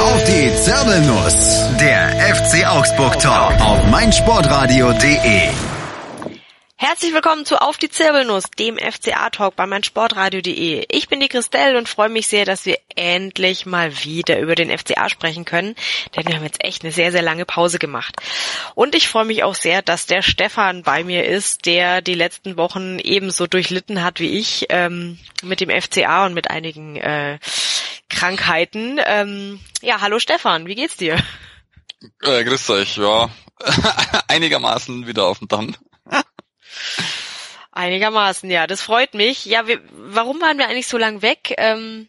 Auf die Zirbelnuss. Der FC Augsburg Talk auf meinsportradio.de. Herzlich willkommen zu Auf die Zirbelnuss, dem FCA-Talk bei meinsportradio.de. Ich bin die Christelle und freue mich sehr, dass wir endlich mal wieder über den FCA sprechen können, denn wir haben jetzt echt eine sehr, sehr lange Pause gemacht. Und ich freue mich auch sehr, dass der Stefan bei mir ist, der die letzten Wochen ebenso durchlitten hat wie ich ähm, mit dem FCA und mit einigen äh, Krankheiten. Ähm, ja, hallo Stefan, wie geht's dir? Äh, grüß euch, ja. Einigermaßen wieder auf dem Damm. Einigermaßen, ja, das freut mich. Ja, wir, warum waren wir eigentlich so lang weg? Ähm,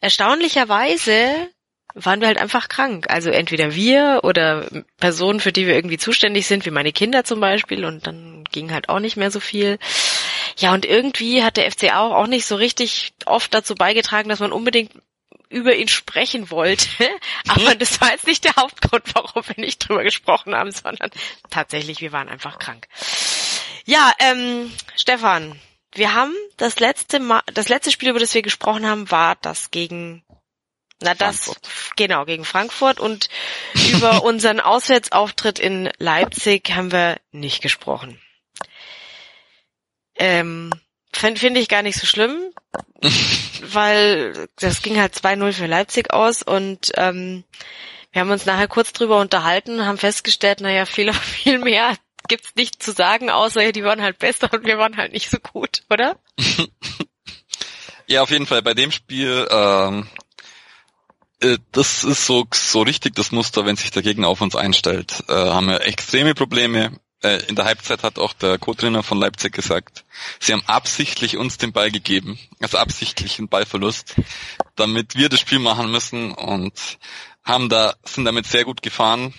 erstaunlicherweise waren wir halt einfach krank. Also entweder wir oder Personen, für die wir irgendwie zuständig sind, wie meine Kinder zum Beispiel, und dann ging halt auch nicht mehr so viel. Ja, und irgendwie hat der FCA auch, auch nicht so richtig oft dazu beigetragen, dass man unbedingt über ihn sprechen wollte. Aber das war jetzt nicht der Hauptgrund, warum wir nicht drüber gesprochen haben, sondern tatsächlich, wir waren einfach krank. Ja, ähm, Stefan, wir haben das letzte Mal, das letzte Spiel, über das wir gesprochen haben, war das gegen, na das, Frankfurt. genau, gegen Frankfurt und über unseren Auswärtsauftritt in Leipzig haben wir nicht gesprochen. Ähm, Finde find ich gar nicht so schlimm, weil das ging halt 2-0 für Leipzig aus und ähm, wir haben uns nachher kurz drüber unterhalten, haben festgestellt, naja, viel, viel mehr gibt's nicht zu sagen, außer die waren halt besser und wir waren halt nicht so gut, oder? ja, auf jeden Fall. Bei dem Spiel, ähm, äh, das ist so, so richtig das Muster, wenn sich der Gegner auf uns einstellt. Äh, haben wir extreme Probleme. Äh, in der Halbzeit hat auch der Co-Trainer von Leipzig gesagt, sie haben absichtlich uns den Ball gegeben, also absichtlich einen Ballverlust, damit wir das Spiel machen müssen und haben da, sind damit sehr gut gefahren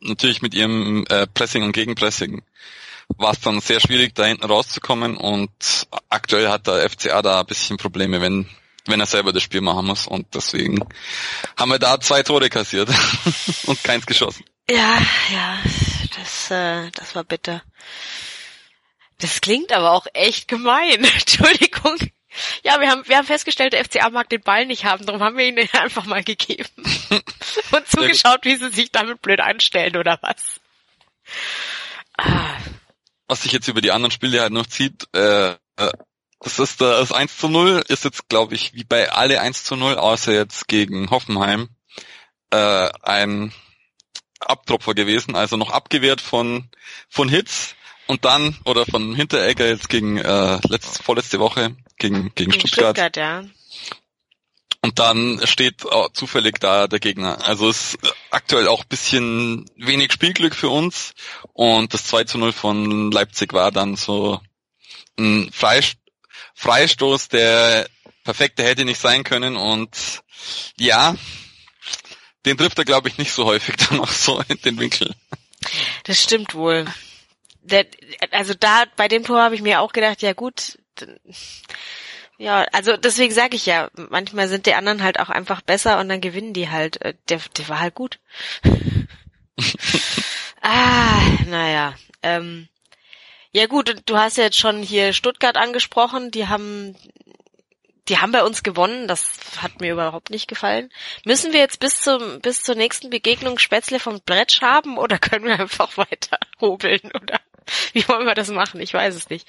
natürlich mit ihrem äh, Pressing und Gegenpressing war es dann sehr schwierig, da hinten rauszukommen und aktuell hat der FCA da ein bisschen Probleme, wenn wenn er selber das Spiel machen muss und deswegen haben wir da zwei Tore kassiert und keins geschossen. Ja, ja, das, äh, das war bitter. Das klingt aber auch echt gemein. Entschuldigung. Ja, wir haben, wir haben festgestellt, der FCA mag den Ball nicht haben, darum haben wir ihn einfach mal gegeben. Und zugeschaut, wie sie sich damit blöd anstellen, oder was? Ah. Was sich jetzt über die anderen Spiele halt noch zieht, äh, äh das ist das 1 zu 0, ist jetzt, glaube ich, wie bei alle 1 zu 0, außer jetzt gegen Hoffenheim, äh, ein Abtropfer gewesen, also noch abgewehrt von, von Hits und dann, oder von Hinteregger jetzt gegen äh, letzte, vorletzte Woche, gegen, gegen, gegen Stuttgart. Stuttgart ja. Und dann steht zufällig da der Gegner. Also ist aktuell auch bisschen wenig Spielglück für uns. Und das 2 zu 0 von Leipzig war dann so ein Freistoß, der perfekte hätte nicht sein können. Und ja, den trifft er, glaube ich, nicht so häufig dann auch so in den Winkel. Das stimmt wohl. Der, also da bei dem Tor habe ich mir auch gedacht, ja gut, ja, also deswegen sage ich ja, manchmal sind die anderen halt auch einfach besser und dann gewinnen die halt. Äh, der, der war halt gut. ah, naja. Ähm, ja gut, du hast ja jetzt schon hier Stuttgart angesprochen, die haben die haben bei uns gewonnen, das hat mir überhaupt nicht gefallen. Müssen wir jetzt bis zum bis zur nächsten Begegnung Spätzle vom Brett haben oder können wir einfach weiter hobeln oder wie wollen wir das machen? Ich weiß es nicht.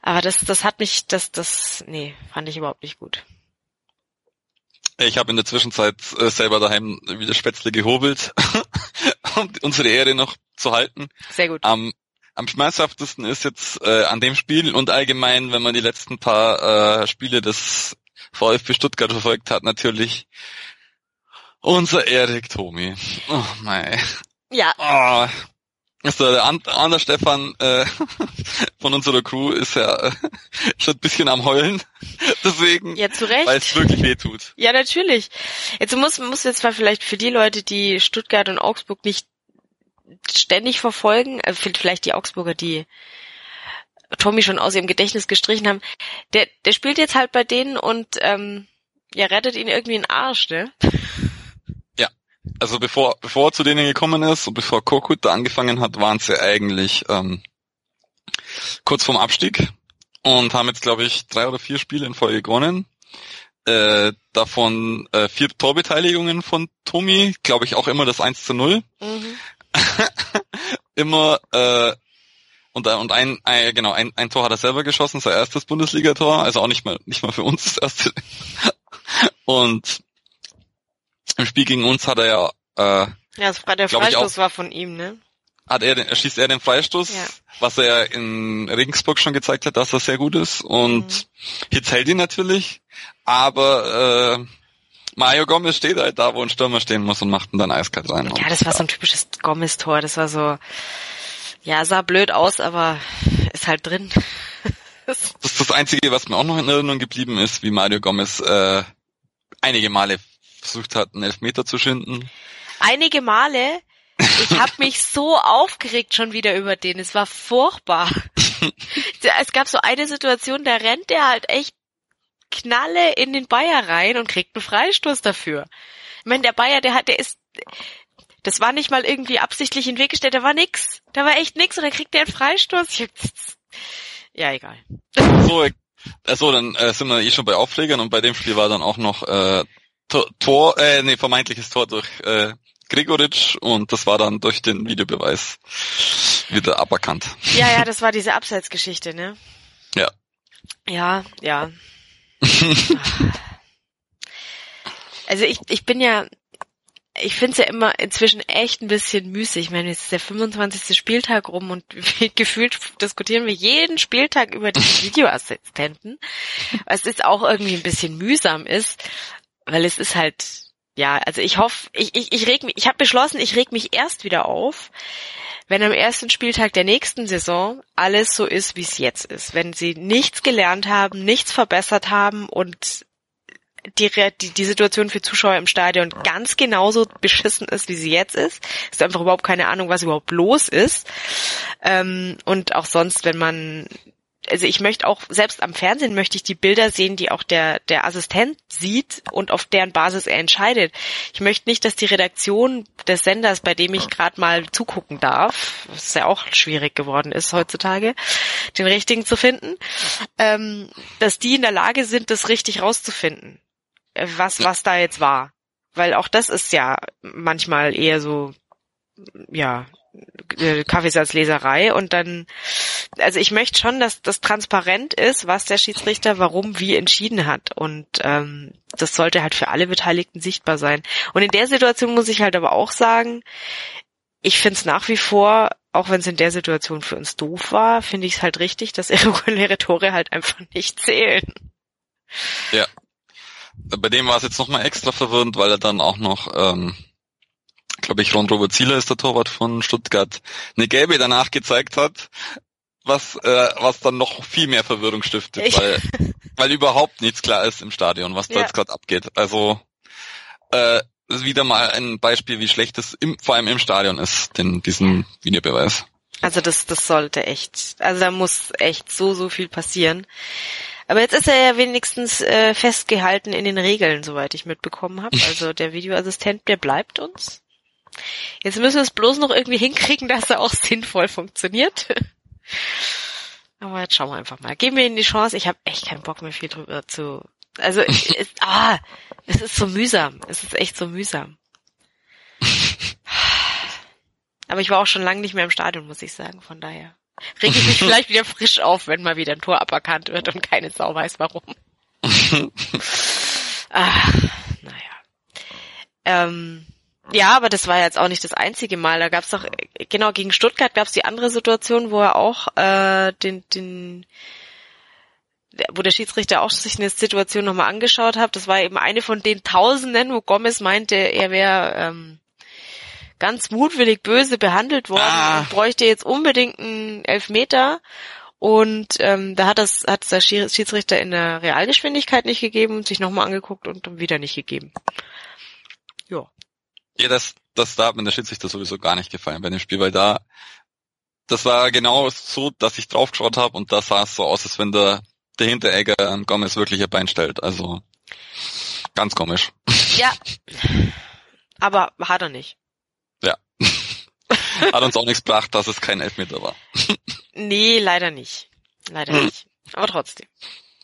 Aber das, das hat mich, das, das, nee, fand ich überhaupt nicht gut. Ich habe in der Zwischenzeit äh, selber daheim wieder Spätzle gehobelt, um unsere Ehre noch zu halten. Sehr gut. Am, am schmerzhaftesten ist jetzt äh, an dem Spiel und allgemein, wenn man die letzten paar äh, Spiele des VfB Stuttgart verfolgt hat, natürlich unser Erik Tomi. Oh mein. Ja. Oh, also der andere Stefan äh, von unserer Crew ist ja äh, schon ein bisschen am Heulen. Deswegen, ja, zu Recht. weil es wirklich weh tut. Ja, natürlich. Jetzt muss, muss jetzt mal vielleicht für die Leute, die Stuttgart und Augsburg nicht ständig verfolgen, äh, vielleicht die Augsburger, die Tommy schon aus ihrem Gedächtnis gestrichen haben, der, der spielt jetzt halt bei denen und ähm, ja, rettet ihn irgendwie in den Arsch, ne? also bevor, bevor er zu denen gekommen ist und bevor Korkut da angefangen hat, waren sie eigentlich ähm, kurz vorm Abstieg und haben jetzt, glaube ich, drei oder vier Spiele in Folge gewonnen. äh, davon äh, vier Torbeteiligungen von Tomi, glaube ich auch immer das 1 zu 0. Mhm. immer äh, und, äh, und ein, ein genau ein, ein Tor hat er selber geschossen, sein erstes Bundesligator, also auch nicht mal nicht mal für uns das erste. und im Spiel gegen uns hat er ja äh, ja, der Freistoß auch, war von ihm, ne? Hat er, den, schießt er den Freistoß, ja. was er in Regensburg schon gezeigt hat, dass er sehr gut ist. Und mhm. jetzt hält ihn natürlich, aber äh, Mario Gomez steht halt da, wo ein Stürmer stehen muss und macht ihn dann eiskalt rein. Ja, das war so ein typisches Gomez-Tor. Das war so, ja, sah blöd aus, aber ist halt drin. das ist das Einzige, was mir auch noch in Erinnerung geblieben ist, wie Mario Gomez äh, einige Male versucht hat, einen Elfmeter zu schinden. Einige Male? Ich habe mich so aufgeregt schon wieder über den. Es war furchtbar. es gab so eine Situation, da rennt der halt echt Knalle in den Bayer rein und kriegt einen Freistoß dafür. Ich meine, der Bayer, der hat, der ist, das war nicht mal irgendwie absichtlich in den Weg gestellt, da war nix. Da war echt nix und dann kriegt der einen Freistoß. Ja, egal. So, also dann äh, sind wir eh schon bei Auflegern und bei dem Spiel war dann auch noch äh, Tor, äh, nee, vermeintliches Tor durch äh, Gregoritsch und das war dann durch den Videobeweis wieder aberkannt. Ja, ja, das war diese Abseitsgeschichte, ne? Ja. Ja, ja. Also ich, ich bin ja, ich finde es ja immer inzwischen echt ein bisschen müßig. Ich meine, jetzt ist der 25. Spieltag rum und gefühlt diskutieren wir jeden Spieltag über die Videoassistenten, was jetzt auch irgendwie ein bisschen mühsam ist, weil es ist halt, ja, also ich hoffe, ich, ich, ich reg mich, ich habe beschlossen, ich reg mich erst wieder auf, wenn am ersten Spieltag der nächsten Saison alles so ist, wie es jetzt ist. Wenn sie nichts gelernt haben, nichts verbessert haben und die, die, die Situation für Zuschauer im Stadion ganz genauso beschissen ist, wie sie jetzt ist. Ist einfach überhaupt keine Ahnung, was überhaupt los ist. Ähm, und auch sonst, wenn man also ich möchte auch, selbst am Fernsehen möchte ich die Bilder sehen, die auch der, der Assistent sieht und auf deren Basis er entscheidet. Ich möchte nicht, dass die Redaktion des Senders, bei dem ich gerade mal zugucken darf, was ja auch schwierig geworden ist heutzutage, den richtigen zu finden, ähm, dass die in der Lage sind, das richtig rauszufinden, äh, was, was da jetzt war. Weil auch das ist ja manchmal eher so, ja, Kaffeesatzleserei und dann, also ich möchte schon, dass das transparent ist, was der Schiedsrichter warum wie entschieden hat und ähm, das sollte halt für alle Beteiligten sichtbar sein. Und in der Situation muss ich halt aber auch sagen, ich finde es nach wie vor, auch wenn es in der Situation für uns doof war, finde ich es halt richtig, dass irreguläre Tore halt einfach nicht zählen. Ja. Bei dem war es jetzt nochmal extra verwirrend, weil er dann auch noch ähm, glaube ich, Ron Robert Zieler ist der Torwart von Stuttgart, eine gelbe danach gezeigt hat, was, äh, was dann noch viel mehr Verwirrung stiftet, ich weil, weil überhaupt nichts klar ist im Stadion, was da ja. jetzt gerade abgeht. Also äh, ist wieder mal ein Beispiel, wie schlecht es im, vor allem im Stadion ist, den, diesen Videobeweis. Also das, das sollte echt, also da muss echt so, so viel passieren. Aber jetzt ist er ja wenigstens äh, festgehalten in den Regeln, soweit ich mitbekommen habe. Also der Videoassistent, der bleibt uns. Jetzt müssen wir es bloß noch irgendwie hinkriegen, dass er auch sinnvoll funktioniert. Aber jetzt schauen wir einfach mal. Geben wir ihm die Chance. Ich habe echt keinen Bock mehr viel drüber zu. Also es, ah, es ist so mühsam. Es ist echt so mühsam. Aber ich war auch schon lange nicht mehr im Stadion, muss ich sagen. Von daher rege ich mich vielleicht wieder frisch auf, wenn mal wieder ein Tor aberkannt wird und keine Sau weiß warum. ah, naja. Ähm, ja, aber das war jetzt auch nicht das einzige Mal. Da gab's doch, genau, gegen Stuttgart gab's die andere Situation, wo er auch äh, den, den wo der Schiedsrichter auch sich eine Situation nochmal angeschaut hat. Das war eben eine von den Tausenden, wo Gomez meinte, er wäre ähm, ganz mutwillig böse behandelt worden ah. und bräuchte jetzt unbedingt einen Elfmeter. Und ähm, da hat das hat der Schiedsrichter in der Realgeschwindigkeit nicht gegeben und sich nochmal angeguckt und wieder nicht gegeben. Ja. Das, das da hat mir der Schiedsrichter sowieso gar nicht gefallen bei dem Spiel, weil da, das war genau so, dass ich draufgeschaut habe und da sah es so aus, als wenn der, der Hinteregger an Gomez wirklich ein Bein stellt. Also ganz komisch. Ja. Aber hat er nicht. Ja. Hat uns auch nichts gebracht, dass es kein Elfmeter war. nee, leider nicht. Leider hm. nicht. Aber trotzdem.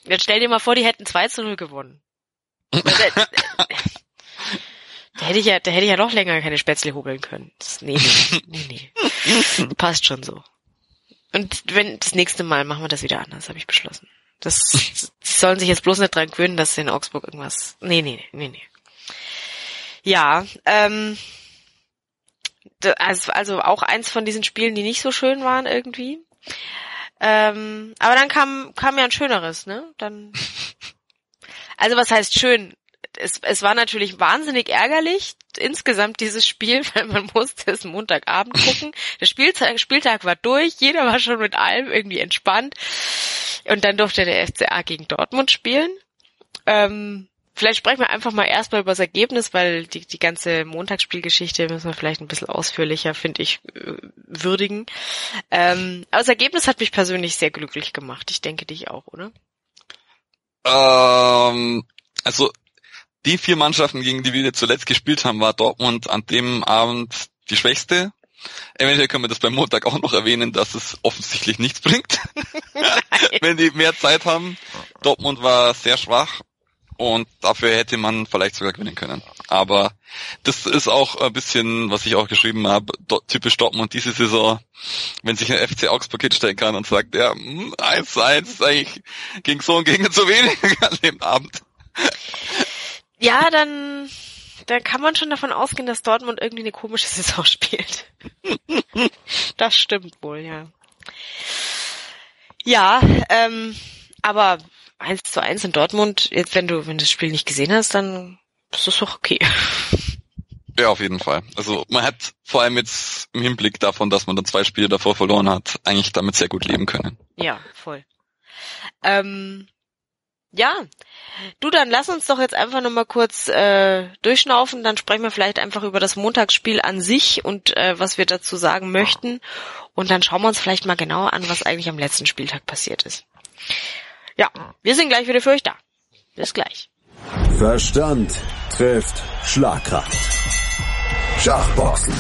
Jetzt stell dir mal vor, die hätten 2 zu 0 gewonnen. Da, hätte ich ja, da hätte ich ja noch länger keine Spätzle hobeln können. Das, nee, nee, nee, nee. Passt schon so. Und wenn das nächste Mal machen wir das wieder anders, habe ich beschlossen. Das sie sollen sich jetzt bloß nicht dran gewöhnen, dass in Augsburg irgendwas. Nee, nee, nee, nee. Ja, ähm, also, also auch eins von diesen Spielen, die nicht so schön waren irgendwie. Ähm, aber dann kam, kam ja ein schöneres, ne? Dann. Also was heißt schön? Es, es war natürlich wahnsinnig ärgerlich, insgesamt dieses Spiel, weil man musste es Montagabend gucken. Der Spieltag, Spieltag war durch, jeder war schon mit allem irgendwie entspannt. Und dann durfte der FCA gegen Dortmund spielen. Ähm, vielleicht sprechen wir einfach mal erstmal über das Ergebnis, weil die, die ganze Montagsspielgeschichte müssen wir vielleicht ein bisschen ausführlicher, finde ich, äh, würdigen. Ähm, aber das Ergebnis hat mich persönlich sehr glücklich gemacht. Ich denke dich auch, oder? Ähm, also die vier Mannschaften, gegen die wir zuletzt gespielt haben, war Dortmund an dem Abend die schwächste. Eventuell können wir das beim Montag auch noch erwähnen, dass es offensichtlich nichts bringt, wenn die mehr Zeit haben. Dortmund war sehr schwach und dafür hätte man vielleicht sogar gewinnen können. Aber das ist auch ein bisschen, was ich auch geschrieben habe, typisch Dortmund diese Saison, wenn sich ein FC Augsburg hinstellen kann und sagt, ja, 1-1 hm, ist eigentlich gegen so und gegen zu wenig an dem Abend. Ja, dann, dann kann man schon davon ausgehen, dass Dortmund irgendwie eine komische Saison spielt. das stimmt wohl, ja. Ja, ähm, aber eins zu eins in Dortmund, jetzt wenn du, wenn du das Spiel nicht gesehen hast, dann ist das doch okay. Ja, auf jeden Fall. Also man hat vor allem jetzt im Hinblick davon, dass man dann zwei Spiele davor verloren hat, eigentlich damit sehr gut leben können. Ja, voll. Ähm, ja, du dann lass uns doch jetzt einfach nochmal kurz äh, durchschnaufen, dann sprechen wir vielleicht einfach über das Montagsspiel an sich und äh, was wir dazu sagen möchten und dann schauen wir uns vielleicht mal genauer an, was eigentlich am letzten Spieltag passiert ist. Ja, wir sind gleich wieder für euch da. Bis gleich. Verstand trifft Schlagkraft. Schachboxen.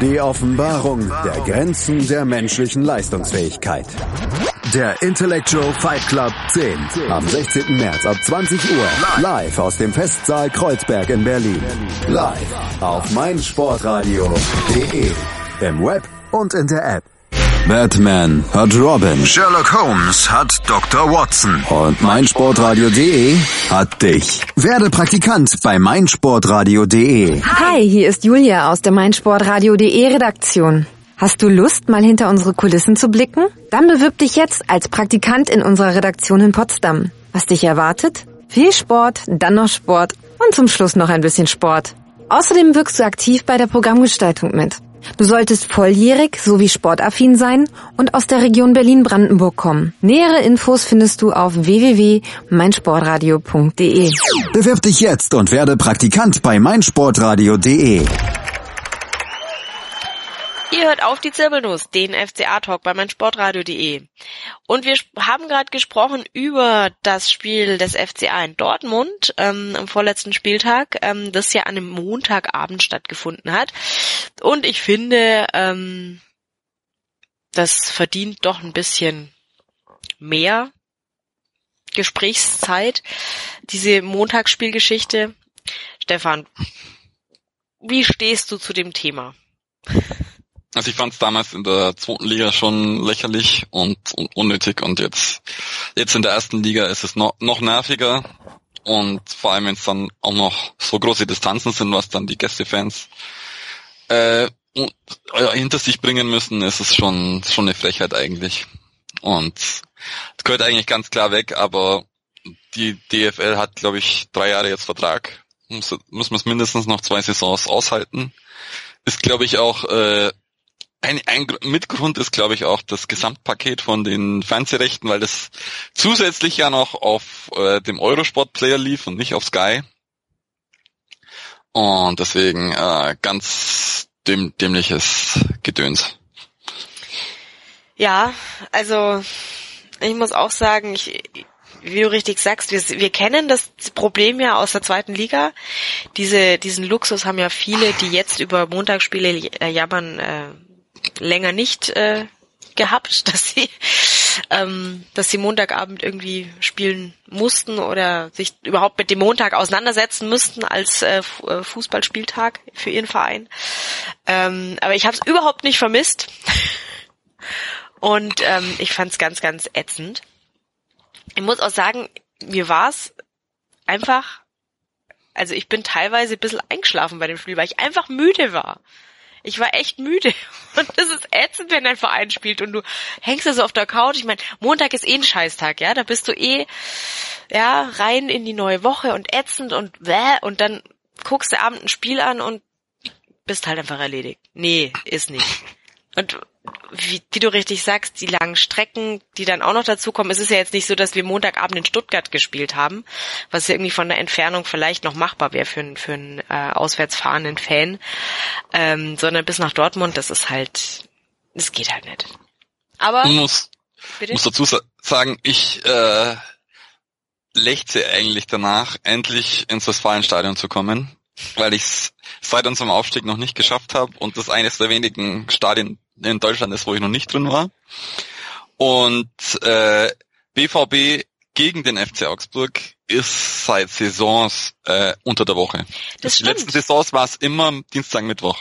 Die Offenbarung der Grenzen der menschlichen Leistungsfähigkeit. Der Intellectual Fight Club 10 am 16. März ab 20 Uhr live aus dem Festsaal Kreuzberg in Berlin. Live auf meinsportradio.de im Web und in der App. Batman hat Robin. Sherlock Holmes hat Dr. Watson. Und meinsportradio.de hat dich. Werde Praktikant bei meinsportradio.de. Hi, hier ist Julia aus der meinsportradio.de Redaktion. Hast du Lust, mal hinter unsere Kulissen zu blicken? Dann bewirb dich jetzt als Praktikant in unserer Redaktion in Potsdam. Was dich erwartet? Viel Sport, dann noch Sport und zum Schluss noch ein bisschen Sport. Außerdem wirkst du aktiv bei der Programmgestaltung mit. Du solltest volljährig sowie sportaffin sein und aus der Region Berlin-Brandenburg kommen. Nähere Infos findest du auf www.meinsportradio.de. Bewirb dich jetzt und werde Praktikant bei meinsportradio.de. Ihr hört auf die Zirbelnuss, den FCA-Talk bei meinsportradio.de. Und wir haben gerade gesprochen über das Spiel des FCA in Dortmund ähm, am vorletzten Spieltag, ähm, das ja an einem Montagabend stattgefunden hat. Und ich finde, ähm, das verdient doch ein bisschen mehr Gesprächszeit, diese Montagsspielgeschichte. Stefan, wie stehst du zu dem Thema? Also ich fand es damals in der zweiten Liga schon lächerlich und, und, unnötig und jetzt jetzt in der ersten Liga ist es noch, noch nerviger und vor allem wenn es dann auch noch so große Distanzen sind, was dann die Gästefans äh, äh, hinter sich bringen müssen, ist es schon schon eine Frechheit eigentlich. Und es gehört eigentlich ganz klar weg, aber die DFL hat glaube ich drei Jahre jetzt Vertrag, muss, muss man es mindestens noch zwei Saisons aushalten. Ist, glaube ich, auch äh, ein, ein Mitgrund ist, glaube ich, auch das Gesamtpaket von den Fernsehrechten, weil das zusätzlich ja noch auf äh, dem Eurosport-Player lief und nicht auf Sky. Und deswegen äh, ganz däm dämliches Gedöns. Ja, also ich muss auch sagen, ich, wie du richtig sagst, wir, wir kennen das Problem ja aus der zweiten Liga. Diese, diesen Luxus haben ja viele, die jetzt über Montagsspiele jammern, äh, länger nicht äh, gehabt, dass sie ähm, dass sie Montagabend irgendwie spielen mussten oder sich überhaupt mit dem Montag auseinandersetzen müssten als äh, äh Fußballspieltag für ihren Verein. Ähm, aber ich habe es überhaupt nicht vermisst. Und ähm, ich fand es ganz, ganz ätzend. Ich muss auch sagen, mir war es einfach, also ich bin teilweise ein bisschen eingeschlafen bei dem Spiel, weil ich einfach müde war. Ich war echt müde. Und das ist ätzend, wenn dein Verein spielt und du hängst da so auf der Couch. Ich meine, Montag ist eh ein Scheißtag, ja. Da bist du eh, ja, rein in die neue Woche und ätzend und bäh, und dann guckst du abend ein Spiel an und bist halt einfach erledigt. Nee, ist nicht. Und wie, wie, du richtig sagst, die langen Strecken, die dann auch noch dazukommen. Es ist ja jetzt nicht so, dass wir Montagabend in Stuttgart gespielt haben, was ja irgendwie von der Entfernung vielleicht noch machbar wäre für, für einen äh, auswärts fahrenden Fan, ähm, sondern bis nach Dortmund, das ist halt, das geht halt nicht. Aber ich muss, bitte? muss dazu sagen, ich äh, lechze eigentlich danach, endlich ins Westfalenstadion zu kommen, weil ich es seit unserem Aufstieg noch nicht geschafft habe und das eines der wenigen Stadien in Deutschland ist, wo ich noch nicht drin war. Und äh, BVB gegen den FC Augsburg ist seit Saisons äh, unter der Woche. Das Die letzten Saisons war es immer Dienstag, Mittwoch.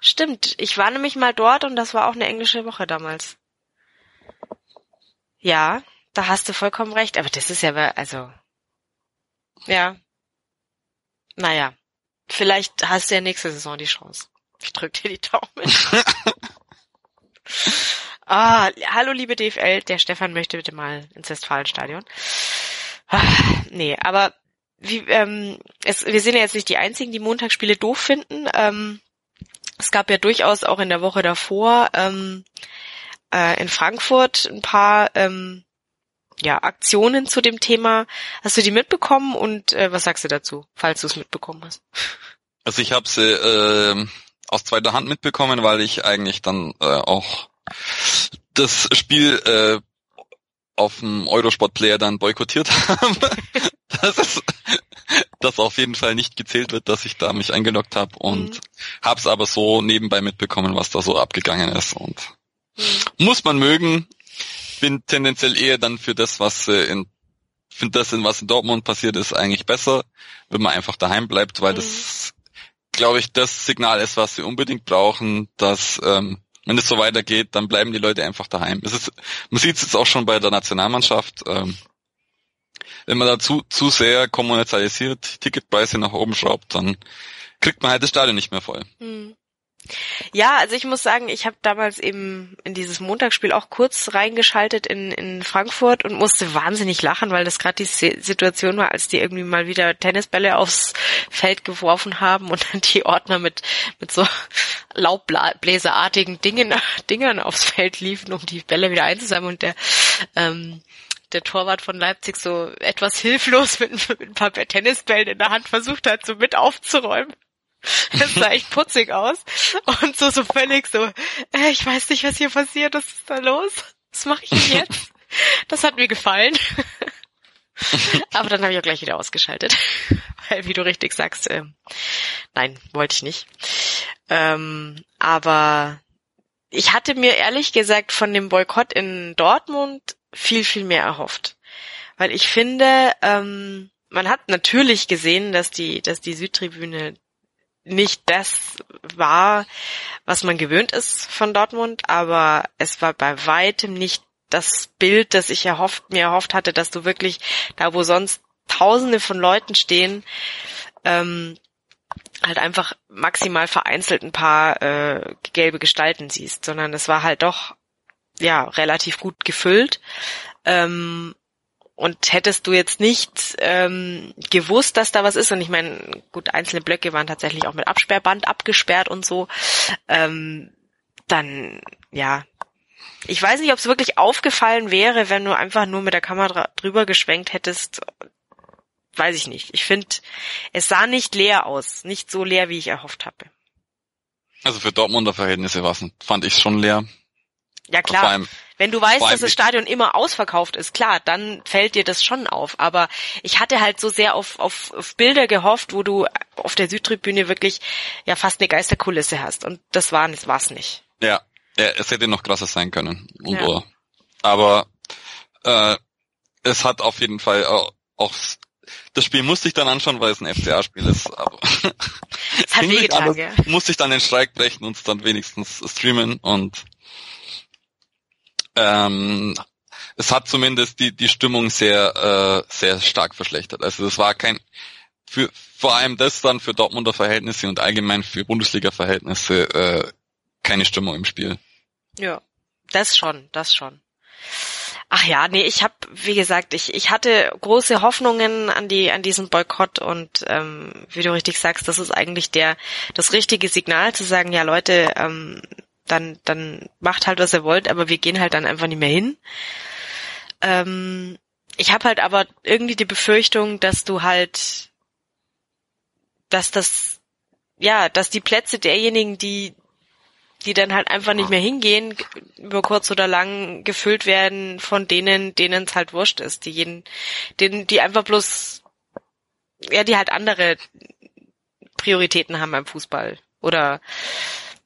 Stimmt. Ich war nämlich mal dort und das war auch eine englische Woche damals. Ja, da hast du vollkommen recht. Aber das ist ja, also, ja. Naja. Vielleicht hast du ja nächste Saison die Chance. Ich drück dir die Daumen. ah, hallo liebe DFL, der Stefan möchte bitte mal ins Westfalenstadion. Ah, nee, aber wie, ähm, es, wir sind ja jetzt nicht die einzigen, die Montagsspiele doof finden. Ähm, es gab ja durchaus auch in der Woche davor ähm, äh, in Frankfurt ein paar ähm, ja, Aktionen zu dem Thema. Hast du die mitbekommen und äh, was sagst du dazu, falls du es mitbekommen hast? Also ich habe sie äh, aus zweiter Hand mitbekommen, weil ich eigentlich dann äh, auch das Spiel äh, auf dem Eurosport Player dann boykottiert habe. dass es das auf jeden Fall nicht gezählt wird, dass ich da mich eingeloggt habe und mhm. hab's aber so nebenbei mitbekommen, was da so abgegangen ist und mhm. muss man mögen. Bin tendenziell eher dann für das, was äh, in finde das, was in Dortmund passiert ist, eigentlich besser, wenn man einfach daheim bleibt, weil mhm. das glaube ich, das Signal ist, was wir unbedingt brauchen, dass ähm, wenn es so weitergeht, dann bleiben die Leute einfach daheim. Es ist, man sieht es jetzt auch schon bei der Nationalmannschaft. Ähm, wenn man da zu, zu sehr kommerzialisiert, Ticketpreise nach oben schraubt, dann kriegt man halt das Stadion nicht mehr voll. Hm. Ja, also ich muss sagen, ich habe damals eben in dieses Montagsspiel auch kurz reingeschaltet in, in Frankfurt und musste wahnsinnig lachen, weil das gerade die Situation war, als die irgendwie mal wieder Tennisbälle aufs Feld geworfen haben und dann die Ordner mit, mit so laubbläserartigen Dingen, Dingern aufs Feld liefen, um die Bälle wieder einzusammeln und der ähm, der Torwart von Leipzig so etwas hilflos mit, mit ein paar Tennisbällen in der Hand versucht hat, so mit aufzuräumen. Das sah echt putzig aus. Und so, so völlig so, äh, ich weiß nicht, was hier passiert, was ist da los? Was mache ich denn jetzt? Das hat mir gefallen. Aber dann habe ich auch gleich wieder ausgeschaltet. Weil, wie du richtig sagst, äh, nein, wollte ich nicht. Ähm, aber ich hatte mir ehrlich gesagt von dem Boykott in Dortmund viel, viel mehr erhofft. Weil ich finde, ähm, man hat natürlich gesehen, dass die, dass die Südtribüne nicht das war, was man gewöhnt ist von Dortmund, aber es war bei weitem nicht das Bild, das ich erhofft, mir erhofft hatte, dass du wirklich da, wo sonst Tausende von Leuten stehen, ähm, halt einfach maximal vereinzelt ein paar äh, gelbe Gestalten siehst, sondern es war halt doch ja relativ gut gefüllt. Ähm, und hättest du jetzt nicht ähm, gewusst, dass da was ist, und ich meine, gut, einzelne Blöcke waren tatsächlich auch mit Absperrband abgesperrt und so, ähm, dann, ja, ich weiß nicht, ob es wirklich aufgefallen wäre, wenn du einfach nur mit der Kamera drüber geschwenkt hättest. Weiß ich nicht. Ich finde, es sah nicht leer aus. Nicht so leer, wie ich erhofft habe. Also für Dortmunder Verhältnisse war fand ich schon leer. Ja klar. Wenn du weißt, dass das Stadion immer ausverkauft ist, klar, dann fällt dir das schon auf. Aber ich hatte halt so sehr auf, auf, auf Bilder gehofft, wo du auf der Südtribüne wirklich ja fast eine Geisterkulisse hast. Und das war es war's nicht. Ja. ja, es hätte noch krasser sein können. Und, ja. Aber äh, es hat auf jeden Fall auch, auch das Spiel musste ich dann anschauen, weil es ein FCA-Spiel ist. Aber es hat wehgetan, ja. Musste ich dann den Streik brechen und es dann wenigstens streamen und ähm, es hat zumindest die die Stimmung sehr äh, sehr stark verschlechtert. Also es war kein für vor allem das dann für Dortmunder Verhältnisse und allgemein für Bundesliga-Verhältnisse äh, keine Stimmung im Spiel. Ja, das schon, das schon. Ach ja, nee, ich habe, wie gesagt, ich, ich hatte große Hoffnungen an die an diesen Boykott und ähm, wie du richtig sagst, das ist eigentlich der das richtige Signal zu sagen, ja Leute, ähm, dann dann macht halt was ihr wollt, aber wir gehen halt dann einfach nicht mehr hin. Ähm, ich habe halt aber irgendwie die Befürchtung, dass du halt, dass das ja, dass die Plätze derjenigen, die die dann halt einfach nicht mehr hingehen, über kurz oder lang gefüllt werden von denen, denen es halt wurscht ist, die jeden, denen, die einfach bloß, ja, die halt andere Prioritäten haben beim Fußball oder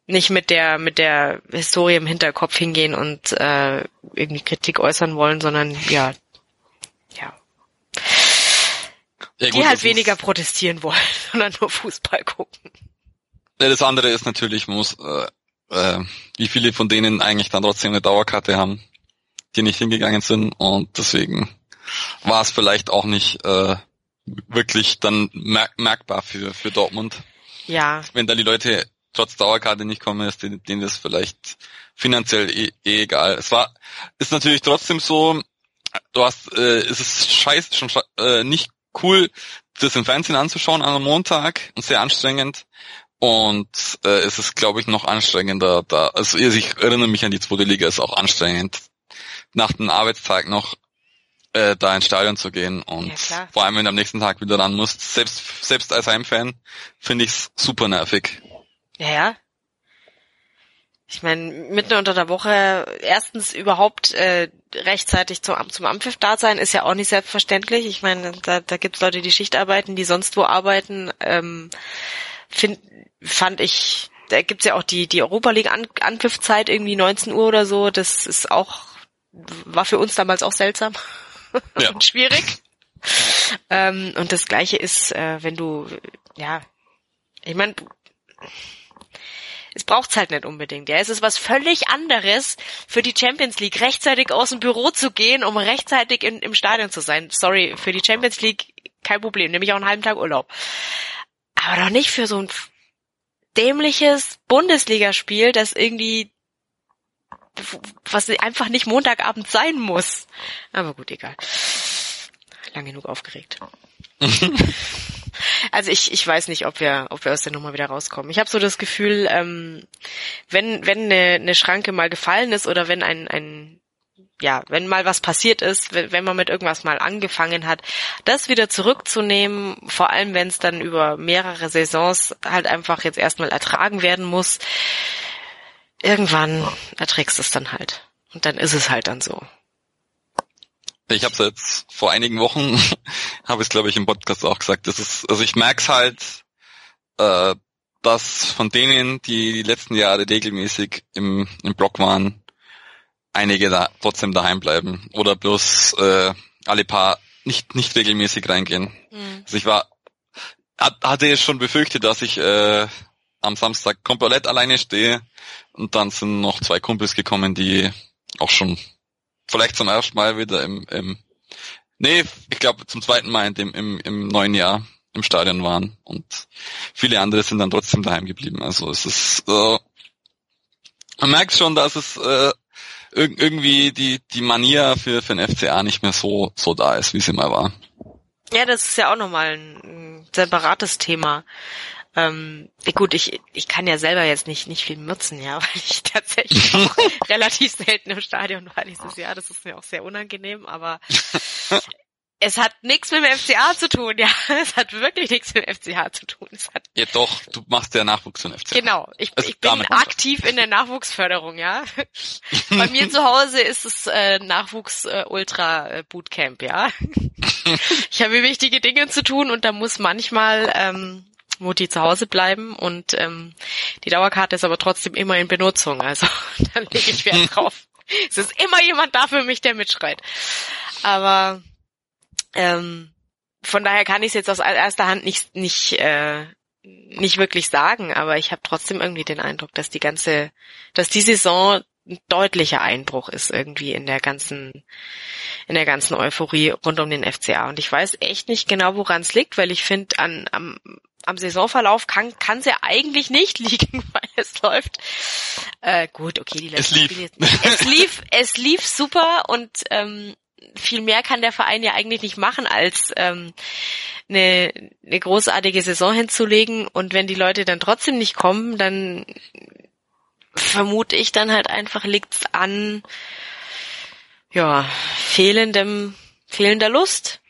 nicht mit der mit der Historie im Hinterkopf hingehen und äh, irgendwie Kritik äußern wollen, sondern ja, ja, ja gut, die halt weniger protestieren wollen, sondern nur Fußball gucken. Ja, das andere ist natürlich, man muss äh, äh, wie viele von denen eigentlich dann trotzdem eine Dauerkarte haben, die nicht hingegangen sind und deswegen war es vielleicht auch nicht äh, wirklich dann merk merkbar für, für Dortmund. Ja. Wenn da die Leute trotz Dauerkarte nicht kommen, ist denen das vielleicht finanziell eh, eh egal. Es war, ist natürlich trotzdem so, du hast, äh, es ist scheiße, schon äh, nicht cool, das im Fernsehen anzuschauen an einem Montag und sehr anstrengend. Und äh, es ist, glaube ich, noch anstrengender da. Also ich erinnere mich an die zweite Liga, ist auch anstrengend, nach dem Arbeitstag noch äh, da ins Stadion zu gehen. Und ja, vor allem, wenn du am nächsten Tag wieder ran musst, selbst, selbst als Heimfan, finde ich es super nervig. Ja, ja. Ich meine, mitten unter der Woche erstens überhaupt äh, rechtzeitig zum, zum Ampfiff da sein, ist ja auch nicht selbstverständlich. Ich meine, da, da gibt es Leute, die Schicht arbeiten, die sonst wo arbeiten. Ähm, find, fand ich, da gibt's ja auch die, die Europa League An Anpfiffzeit irgendwie 19 Uhr oder so. Das ist auch, war für uns damals auch seltsam ja. und schwierig. ähm, und das gleiche ist, äh, wenn du, ja, ich meine, es braucht's halt nicht unbedingt. Ja, es ist was völlig anderes für die Champions League, rechtzeitig aus dem Büro zu gehen, um rechtzeitig in, im Stadion zu sein. Sorry, für die Champions League kein Problem, nämlich auch einen halben Tag Urlaub. Aber doch nicht für so ein dämliches Bundesligaspiel, das irgendwie was einfach nicht Montagabend sein muss. Aber gut, egal. Lang genug aufgeregt. also ich, ich weiß nicht, ob wir, ob wir aus der Nummer wieder rauskommen. Ich habe so das Gefühl, ähm, wenn, wenn eine, eine Schranke mal gefallen ist oder wenn ein, ein ja, wenn mal was passiert ist, wenn man mit irgendwas mal angefangen hat, das wieder zurückzunehmen, vor allem wenn es dann über mehrere Saisons halt einfach jetzt erstmal ertragen werden muss, irgendwann erträgst es dann halt. Und dann ist es halt dann so. Ich habe es jetzt vor einigen Wochen, habe ich glaube ich im Podcast auch gesagt, das ist, also ich merk's halt, äh, dass von denen, die die letzten Jahre regelmäßig im, im Block waren, einige da trotzdem daheim bleiben oder bloß äh, alle paar nicht nicht regelmäßig reingehen. Mhm. Also ich war hatte jetzt schon befürchtet, dass ich äh, am Samstag komplett alleine stehe und dann sind noch zwei Kumpels gekommen, die auch schon vielleicht zum ersten Mal wieder im, im nee, ich glaube zum zweiten Mal in dem, im, im neuen Jahr im Stadion waren und viele andere sind dann trotzdem daheim geblieben. Also es ist äh, man merkt schon, dass es äh, irgendwie die, die Manier für, für den FCA nicht mehr so, so da ist, wie sie mal war. Ja, das ist ja auch nochmal ein separates Thema. Ähm, gut, ich, ich kann ja selber jetzt nicht, nicht viel nutzen, ja, weil ich tatsächlich auch relativ selten im Stadion war dieses Jahr. Das ist mir auch sehr unangenehm, aber es hat nichts mit dem FCA zu tun, ja. Es hat wirklich nichts mit dem FCA zu tun. Es hat ja doch, du machst ja Nachwuchs im FCA. Genau, ich, also ich bin aktiv in der Nachwuchsförderung, ja. Bei mir zu Hause ist es äh, Nachwuchs äh, äh, ja. ich habe wichtige Dinge zu tun und da muss manchmal ähm, Mutti zu Hause bleiben und ähm, die Dauerkarte ist aber trotzdem immer in Benutzung, also da lege ich Wert drauf. es ist immer jemand da für mich, der mitschreit. Aber ähm, von daher kann ich es jetzt aus erster Hand nicht nicht äh, nicht wirklich sagen, aber ich habe trotzdem irgendwie den Eindruck, dass die ganze, dass die Saison ein deutlicher Einbruch ist irgendwie in der ganzen in der ganzen Euphorie rund um den FCA und ich weiß echt nicht genau, woran es liegt, weil ich finde an am, am Saisonverlauf kann kann es ja eigentlich nicht liegen, weil es läuft äh, gut, okay, die letzten es lief. Spiele, es lief es lief super und ähm, viel mehr kann der Verein ja eigentlich nicht machen, als ähm, eine, eine großartige Saison hinzulegen. Und wenn die Leute dann trotzdem nicht kommen, dann vermute ich dann halt einfach liegt's an ja fehlendem fehlender Lust.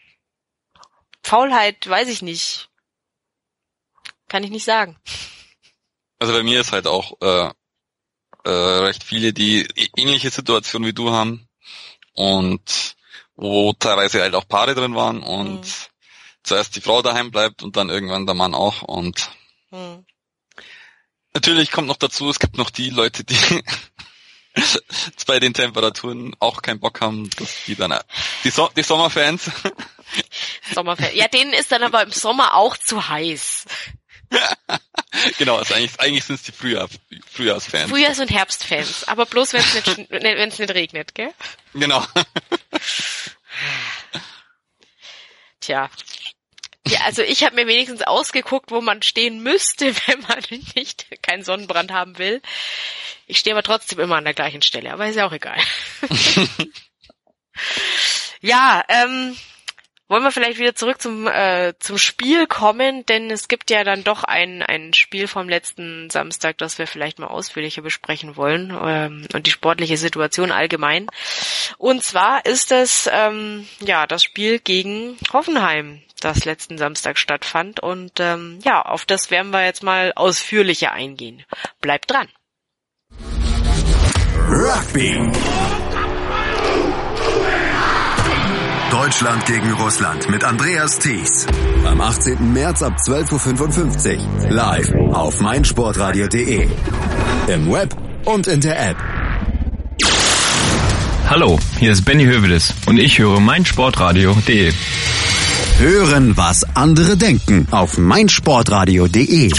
Faulheit, weiß ich nicht. Kann ich nicht sagen. Also bei mir ist halt auch äh, äh, recht viele, die ähnliche Situationen wie du haben und wo teilweise halt auch Paare drin waren und mhm. zuerst die Frau daheim bleibt und dann irgendwann der Mann auch und mhm. natürlich kommt noch dazu, es gibt noch die Leute, die bei den Temperaturen auch keinen Bock haben, dass die dann die, so die Sommerfans. Sommerfans. Ja, denen ist dann aber im Sommer auch zu heiß. genau, also eigentlich, eigentlich sind es die Frühjahr, Frühjahrsfans. Frühjahrs- und Herbstfans, aber bloß wenn es nicht, wenn's nicht regnet, gell? Genau. Tja. Ja, also ich habe mir wenigstens ausgeguckt, wo man stehen müsste, wenn man nicht keinen Sonnenbrand haben will. Ich stehe aber trotzdem immer an der gleichen Stelle, aber ist ja auch egal. ja, ähm, wollen wir vielleicht wieder zurück zum, äh, zum Spiel kommen, denn es gibt ja dann doch ein, ein Spiel vom letzten Samstag, das wir vielleicht mal ausführlicher besprechen wollen ähm, und die sportliche Situation allgemein. Und zwar ist es ähm, ja das Spiel gegen Hoffenheim, das letzten Samstag stattfand. Und ähm, ja, auf das werden wir jetzt mal ausführlicher eingehen. Bleibt dran. Rugby. Deutschland gegen Russland mit Andreas Thies. Am 18. März ab 12.55 Uhr. Live auf meinsportradio.de. Im Web und in der App. Hallo, hier ist Benny Hövedes und ich höre meinsportradio.de. Hören, was andere denken auf meinsportradio.de.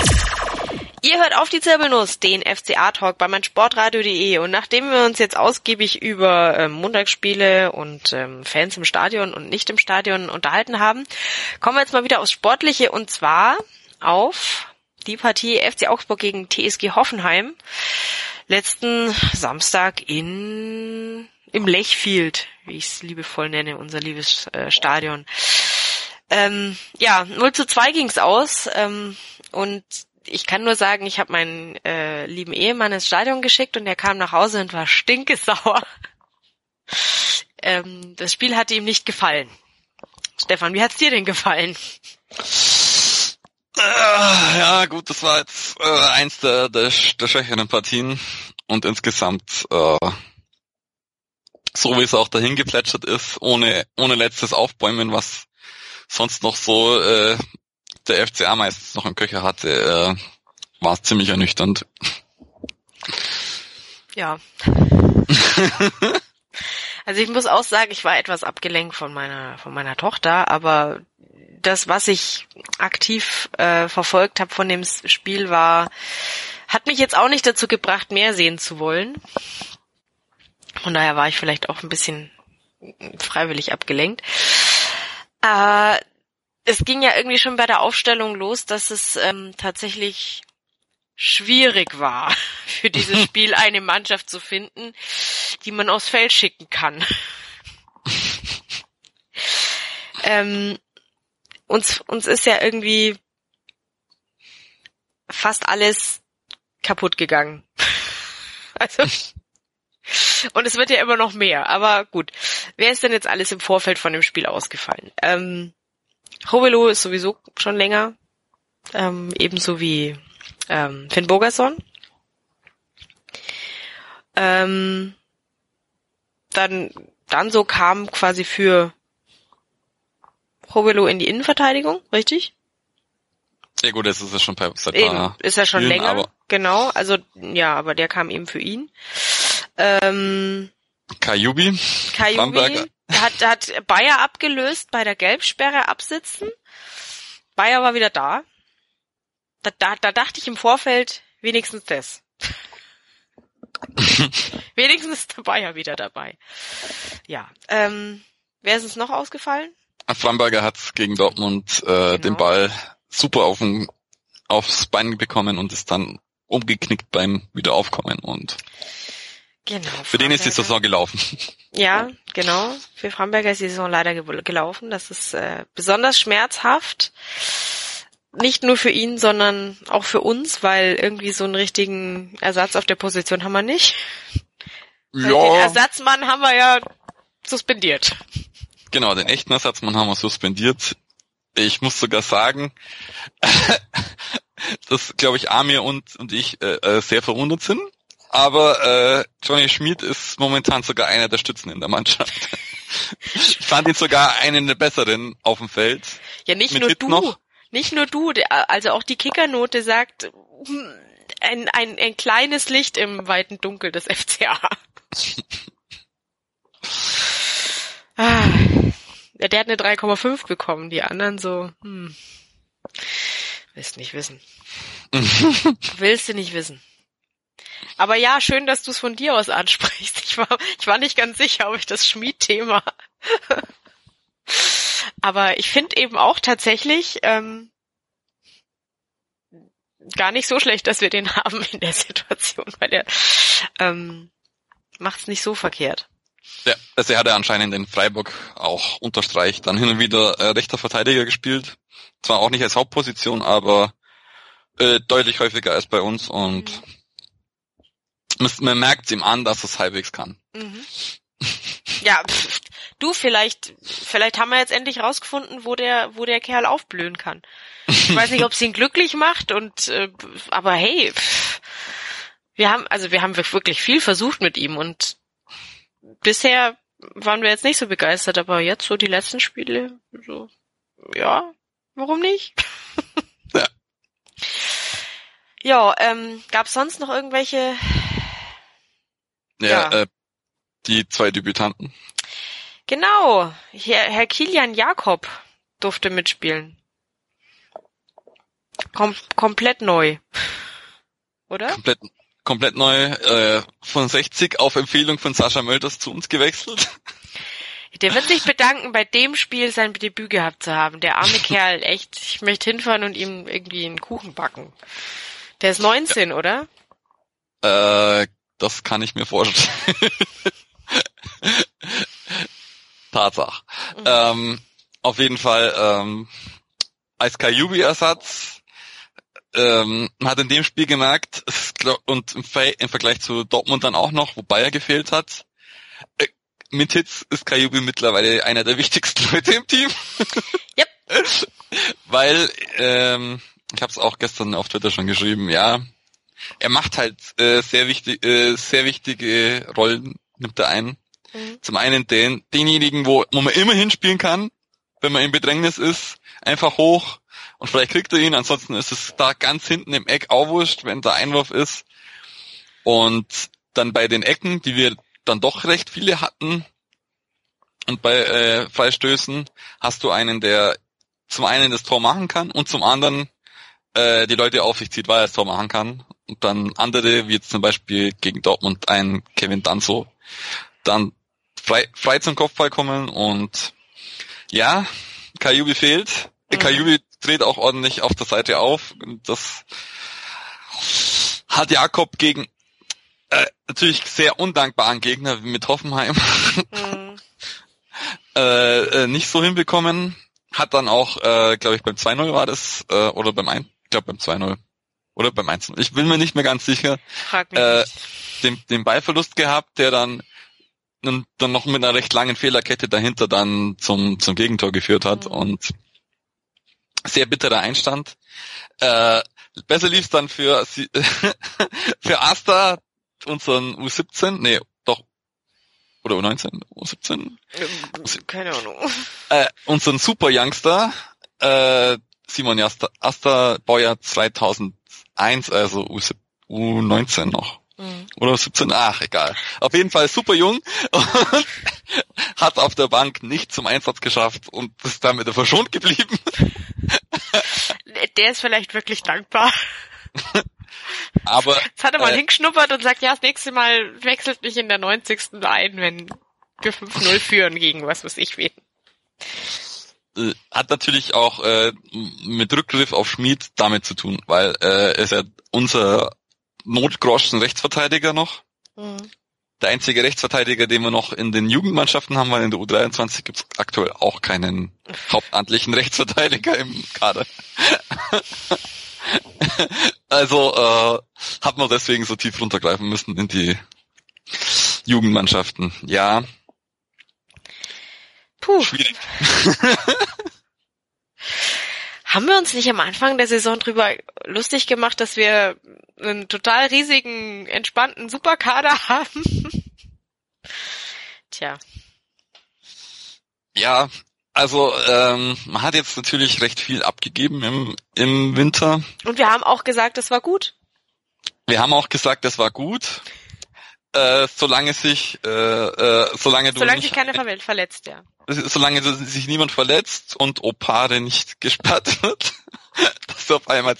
Ihr hört auf die Zirbelnuss, den FCA-Talk bei meinsportradio.de und nachdem wir uns jetzt ausgiebig über ähm, Montagsspiele und ähm, Fans im Stadion und nicht im Stadion unterhalten haben, kommen wir jetzt mal wieder aufs Sportliche und zwar auf die Partie FC Augsburg gegen TSG Hoffenheim letzten Samstag in im Lechfield, wie ich es liebevoll nenne, unser liebes äh, Stadion. Ähm, ja, 0 zu 2 ging's aus ähm, und ich kann nur sagen, ich habe meinen äh, lieben Ehemann ins Stadion geschickt und er kam nach Hause und war stinkesauer. ähm, das Spiel hatte ihm nicht gefallen. Stefan, wie hat's dir denn gefallen? Äh, ja, gut, das war jetzt äh, eins der, der, der schwächeren Partien und insgesamt äh, so wie es auch dahin geplätschert ist, ohne ohne letztes Aufbäumen, was sonst noch so äh, der FCA meistens noch einen Köcher hatte, äh, war es ziemlich ernüchternd. Ja. also ich muss auch sagen, ich war etwas abgelenkt von meiner von meiner Tochter, aber das, was ich aktiv äh, verfolgt habe von dem Spiel, war hat mich jetzt auch nicht dazu gebracht, mehr sehen zu wollen. Von daher war ich vielleicht auch ein bisschen freiwillig abgelenkt. Äh, es ging ja irgendwie schon bei der Aufstellung los, dass es ähm, tatsächlich schwierig war, für dieses Spiel eine Mannschaft zu finden, die man aufs Feld schicken kann. ähm, uns, uns ist ja irgendwie fast alles kaputt gegangen. also, und es wird ja immer noch mehr, aber gut. Wer ist denn jetzt alles im Vorfeld von dem Spiel ausgefallen? Ähm, Hovelo ist sowieso schon länger, ähm, ebenso wie ähm, Finn Bogerson. Ähm, dann, dann so kam quasi für Hovelo in die Innenverteidigung, richtig? Ja gut, das ist ja schon per seit eben, Ist ja schon Spielen, länger, genau. Also ja, aber der kam eben für ihn. Ähm, Kajubi. Kajubi hat, hat Bayer abgelöst bei der Gelbsperre absitzen. Bayer war wieder da. Da, da, da dachte ich im Vorfeld wenigstens das. wenigstens ist der Bayer wieder dabei. Ja. Ähm, wer ist uns noch ausgefallen? Framberger hat gegen Dortmund äh, genau. den Ball super auf den, aufs Bein bekommen und ist dann umgeknickt beim Wiederaufkommen und Genau. Für den ist die Saison gelaufen. Ja, genau. Für Framberger ist die Saison leider gelaufen. Das ist äh, besonders schmerzhaft. Nicht nur für ihn, sondern auch für uns, weil irgendwie so einen richtigen Ersatz auf der Position haben wir nicht. Ja. Den Ersatzmann haben wir ja suspendiert. Genau, den echten Ersatzmann haben wir suspendiert. Ich muss sogar sagen, dass, glaube ich, Amir und, und ich äh, äh sehr verwundert sind aber äh, Johnny Schmid ist momentan sogar einer der Stützen in der Mannschaft. ich fand ihn sogar einen der besseren auf dem Feld. Ja, nicht Mit nur Hit du, noch. nicht nur du, also auch die Kickernote sagt hm, ein, ein, ein kleines Licht im weiten Dunkel des FCA. ah, der hat eine 3,5 bekommen, die anderen so, hm, willst nicht wissen. Willst du nicht wissen. Aber ja, schön, dass du es von dir aus ansprichst. Ich war, ich war nicht ganz sicher, ob ich das Schmied-Thema. Aber ich finde eben auch tatsächlich ähm, gar nicht so schlecht, dass wir den haben in der Situation, weil er ähm, macht es nicht so verkehrt. Ja, also er hatte anscheinend in Freiburg auch unterstreicht, dann hin und wieder äh, rechter Verteidiger gespielt. Zwar auch nicht als Hauptposition, aber äh, deutlich häufiger als bei uns und mhm man merkt ihm an, dass es halbwegs kann. Mhm. Ja, pff, du vielleicht, vielleicht haben wir jetzt endlich rausgefunden, wo der, wo der Kerl aufblühen kann. Ich weiß nicht, ob es ihn glücklich macht und, äh, aber hey, pff, wir haben, also wir haben wirklich viel versucht mit ihm und bisher waren wir jetzt nicht so begeistert, aber jetzt so die letzten Spiele, so, ja, warum nicht? ja. Ja, ähm, gab sonst noch irgendwelche ja, ja. Äh, die zwei Debütanten. Genau, Herr, Herr Kilian Jakob durfte mitspielen. Kom komplett neu. Oder? Komplett, komplett neu, äh, von 60 auf Empfehlung von Sascha Mölders zu uns gewechselt. Der wird sich bedanken, bei dem Spiel sein Debüt gehabt zu haben. Der arme Kerl, echt. Ich möchte hinfahren und ihm irgendwie einen Kuchen backen. Der ist 19, ja. oder? Äh, das kann ich mir vorstellen. Tatsache. Mhm. Ähm, auf jeden Fall ähm, als Kajubi-Ersatz ähm, hat in dem Spiel gemerkt, und im, im, Vergleich zu Dortmund dann auch noch, wo Bayer gefehlt hat, äh, mit Hits ist Kajubi mittlerweile einer der wichtigsten Leute im Team. Yep. Weil, ähm, ich habe es auch gestern auf Twitter schon geschrieben, ja, er macht halt äh, sehr wichtig, äh, sehr wichtige Rollen nimmt er ein. Mhm. Zum einen den, denjenigen, wo, wo man immer hinspielen kann, wenn man in Bedrängnis ist, einfach hoch und vielleicht kriegt er ihn, ansonsten ist es da ganz hinten im Eck auch wurscht, wenn der Einwurf ist. Und dann bei den Ecken, die wir dann doch recht viele hatten, und bei äh, Freistößen hast du einen, der zum einen das Tor machen kann und zum anderen äh, die Leute auf sich zieht, weil er das Tor machen kann und dann andere, wie jetzt zum Beispiel gegen Dortmund ein Kevin Danzo, dann frei, frei zum Kopfball kommen und ja, Kajubi fehlt. Mhm. Kajubi dreht auch ordentlich auf der Seite auf. Das hat Jakob gegen äh, natürlich sehr undankbaren Gegner mit Hoffenheim mhm. äh, äh, nicht so hinbekommen. Hat dann auch, äh, glaube ich, beim 2-0 war das, äh, oder beim 1, ich glaube beim 2-0 oder beim 1 Ich bin mir nicht mehr ganz sicher. Frag mich äh, Den, den Ballverlust gehabt, der dann dann noch mit einer recht langen Fehlerkette dahinter dann zum, zum Gegentor geführt hat mhm. und sehr bitterer Einstand. Äh, besser lief's dann für, für Asta, unseren U17, nee, doch, oder U19, U17? Keine Ahnung. Äh, unseren Super Youngster, äh, Simon Asta, Asta Baujahr 2000 1, also U19 noch. Mhm. Oder 17, ach egal. Auf jeden Fall super jung und hat auf der Bank nicht zum Einsatz geschafft und ist damit verschont geblieben. Der ist vielleicht wirklich dankbar. Aber. Jetzt hat er mal äh, hingeschnuppert und sagt, ja, das nächste Mal wechselt mich in der 90. ein, wenn wir 5-0 führen gegen was weiß ich wen. Äh, hat natürlich auch äh, mit Rückgriff auf Schmid damit zu tun, weil äh, er ist ja unser Notgroschen Rechtsverteidiger noch. Mhm. Der einzige Rechtsverteidiger, den wir noch in den Jugendmannschaften haben, weil in der U23 gibt es aktuell auch keinen hauptamtlichen Rechtsverteidiger im Kader. also äh, hat man deswegen so tief runtergreifen müssen in die Jugendmannschaften. Ja. Puh. Schwierig. Haben wir uns nicht am Anfang der Saison drüber lustig gemacht, dass wir einen total riesigen, entspannten Superkader haben? Tja. Ja, also ähm, man hat jetzt natürlich recht viel abgegeben im, im Winter. Und wir haben auch gesagt, das war gut. Wir haben auch gesagt, das war gut. Äh, solange sich, äh, äh, solange du solange sich keiner verletzt, ja. Solange sich niemand verletzt und Opare nicht gesperrt wird, dass du auf einmal,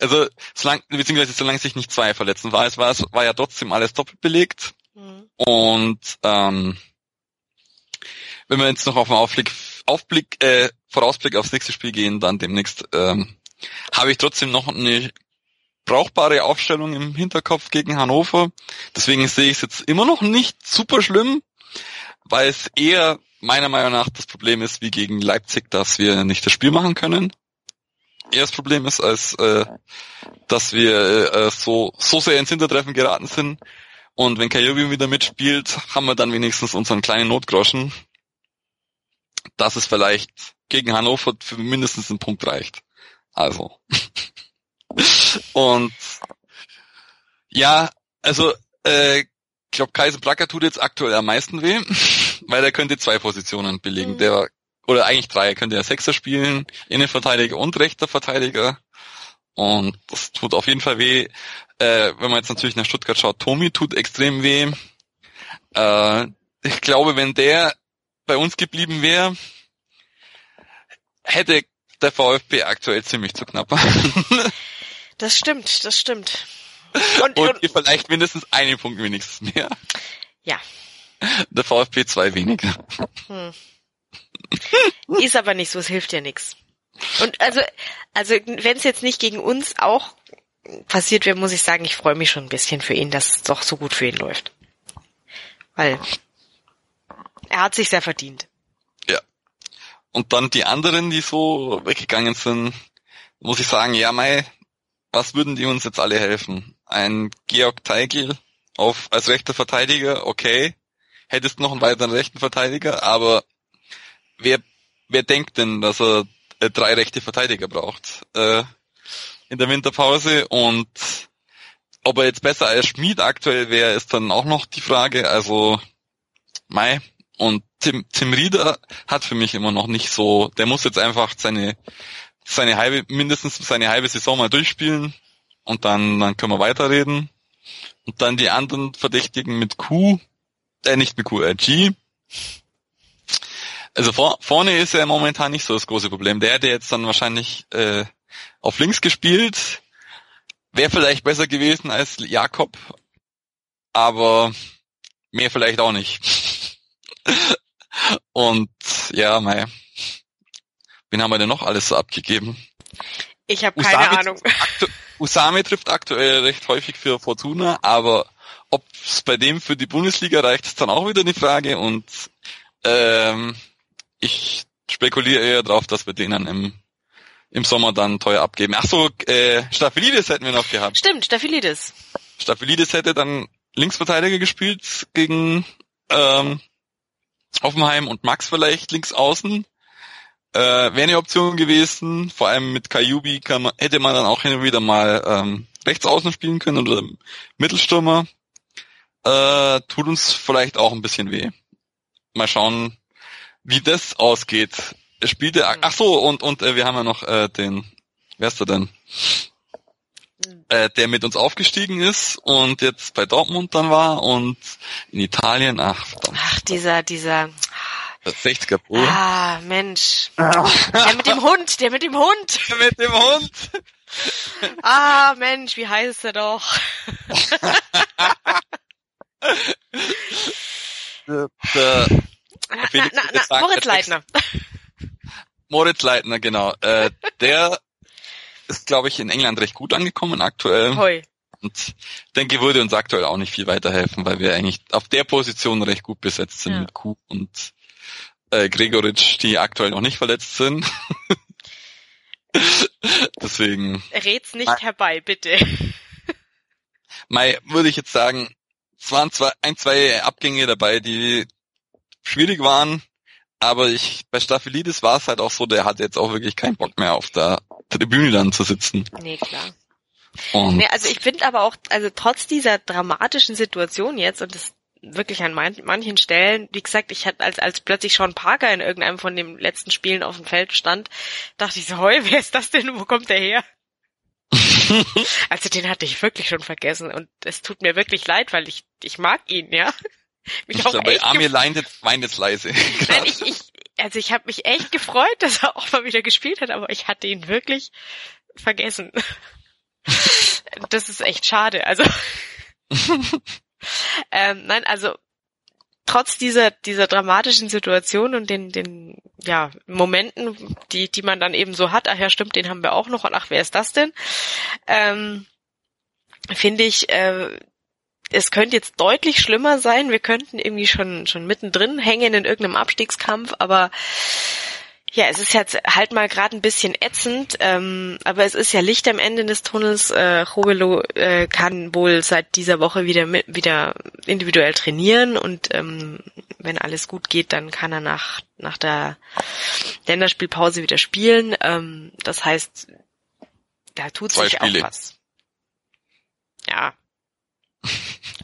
also solange, beziehungsweise solange sich nicht zwei verletzen, war es war, es war ja trotzdem alles doppelt belegt mhm. und ähm, wenn wir jetzt noch auf den Aufblick, Aufblick äh, Vorausblick aufs nächste Spiel gehen, dann demnächst ähm, habe ich trotzdem noch eine brauchbare Aufstellung im Hinterkopf gegen Hannover. Deswegen sehe ich es jetzt immer noch nicht super schlimm, weil es eher meiner Meinung nach das Problem ist wie gegen Leipzig, dass wir nicht das Spiel machen können. Eher das Problem ist, als äh, dass wir äh, so, so sehr ins Hintertreffen geraten sind. Und wenn Kajobi wieder mitspielt, haben wir dann wenigstens unseren kleinen Notgroschen, dass es vielleicht gegen Hannover für mindestens einen Punkt reicht. Also. Und ja, also äh, ich glaube, Kaiser Bracker tut jetzt aktuell am meisten weh, weil er könnte zwei Positionen belegen. Mhm. Der oder eigentlich drei, er könnte ja Sechser spielen, Innenverteidiger und rechter Verteidiger. Und das tut auf jeden Fall weh. Äh, wenn man jetzt natürlich nach Stuttgart schaut, Tomi tut extrem weh. Äh, ich glaube, wenn der bei uns geblieben wäre, hätte der VfB aktuell ziemlich zu knapp. Das stimmt, das stimmt. Und, und, und vielleicht mindestens einen Punkt wenigstens mehr. Ja. Der VfB zwei weniger. Hm. Ist aber nicht so, es hilft ja nichts. Und also, also wenn es jetzt nicht gegen uns auch passiert wäre, muss ich sagen, ich freue mich schon ein bisschen für ihn, dass es doch so gut für ihn läuft. Weil er hat sich sehr verdient. Ja. Und dann die anderen, die so weggegangen sind, muss ich sagen, ja, mei, was würden die uns jetzt alle helfen? Ein Georg Teigl auf, als rechter Verteidiger, okay. Hättest noch einen weiteren rechten Verteidiger, aber wer, wer denkt denn, dass er äh, drei rechte Verteidiger braucht äh, in der Winterpause und ob er jetzt besser als Schmied aktuell wäre, ist dann auch noch die Frage. Also Mai und Tim, Tim Rieder hat für mich immer noch nicht so, der muss jetzt einfach seine seine halbe, mindestens seine halbe Saison mal durchspielen und dann, dann können wir weiterreden. Und dann die anderen Verdächtigen mit Q, äh, nicht mit Q, äh, G. Also vor, vorne ist er momentan nicht so das große Problem. Der hätte jetzt dann wahrscheinlich äh, auf links gespielt. Wäre vielleicht besser gewesen als Jakob, aber mehr vielleicht auch nicht. Und ja, mei. Wen haben wir denn noch alles so abgegeben? Ich habe keine Usame Ahnung. Usame trifft aktuell recht häufig für Fortuna, aber ob es bei dem für die Bundesliga reicht, ist dann auch wieder eine Frage und ähm, ich spekuliere eher drauf, dass wir den dann im, im Sommer dann teuer abgeben. Ach so, äh, Staphylidis hätten wir noch gehabt. Stimmt, Staphylidis. Staphylidis hätte dann Linksverteidiger gespielt gegen ähm, Hoffenheim und Max vielleicht links außen. Äh, Wäre eine Option gewesen, vor allem mit Kayubi kann man, hätte man dann auch hin und wieder mal ähm, rechts außen spielen können oder Mittelstürmer. Äh, tut uns vielleicht auch ein bisschen weh. Mal schauen, wie das ausgeht. Er spielte, ach so, und, und äh, wir haben ja noch äh, den, wer ist der denn? äh, der mit uns aufgestiegen ist und jetzt bei Dortmund dann war und in Italien, ach verdammt. Ach, dieser, dieser, 60er Pro. ah, Mensch. Der mit dem Hund, der mit dem Hund. Mit dem Hund. Ah, Mensch, wie heißt er doch? Der Na, Felix na, würde na, sagen, Moritz der Leitner. Moritz Leitner, genau. Äh, der ist, glaube ich, in England recht gut angekommen aktuell. Hoi. Und denke, würde uns aktuell auch nicht viel weiterhelfen, weil wir eigentlich auf der Position recht gut besetzt sind Ja. mit Kuh und äh, Gregoritsch, die aktuell noch nicht verletzt sind. Deswegen, Red's nicht herbei, bitte. Mai, würde ich jetzt sagen, es waren zwar ein, zwei Abgänge dabei, die schwierig waren, aber ich, bei Staphylides war es halt auch so, der hat jetzt auch wirklich keinen Bock mehr auf der Tribüne dann zu sitzen. Nee, klar. Und Nee, also ich finde aber auch, also trotz dieser dramatischen Situation jetzt und das wirklich an man manchen Stellen, wie gesagt, ich hatte als als plötzlich Sean Parker in irgendeinem von den letzten Spielen auf dem Feld stand, dachte ich so, heu, wer ist das denn? Wo kommt der her? also den hatte ich wirklich schon vergessen und es tut mir wirklich leid, weil ich ich mag ihn, ja. Mich ich auch glaube, echt Amir weint jetzt leise. Nein, ich, ich also ich habe mich echt gefreut, dass er auch mal wieder gespielt hat, aber ich hatte ihn wirklich vergessen. Das ist echt schade. Also ähm, nein, also trotz dieser dieser dramatischen Situation und den den ja Momenten, die die man dann eben so hat, ach ja stimmt, den haben wir auch noch und ach wer ist das denn? Ähm, Finde ich, äh, es könnte jetzt deutlich schlimmer sein. Wir könnten irgendwie schon schon mittendrin hängen in irgendeinem Abstiegskampf, aber ja, es ist jetzt halt mal gerade ein bisschen ätzend, ähm, aber es ist ja Licht am Ende des Tunnels. Äh, Robelo äh, kann wohl seit dieser Woche wieder mit, wieder individuell trainieren und ähm, wenn alles gut geht, dann kann er nach nach der Länderspielpause wieder spielen. Ähm, das heißt, da tut Zwei sich Spiele. auch was. Ja.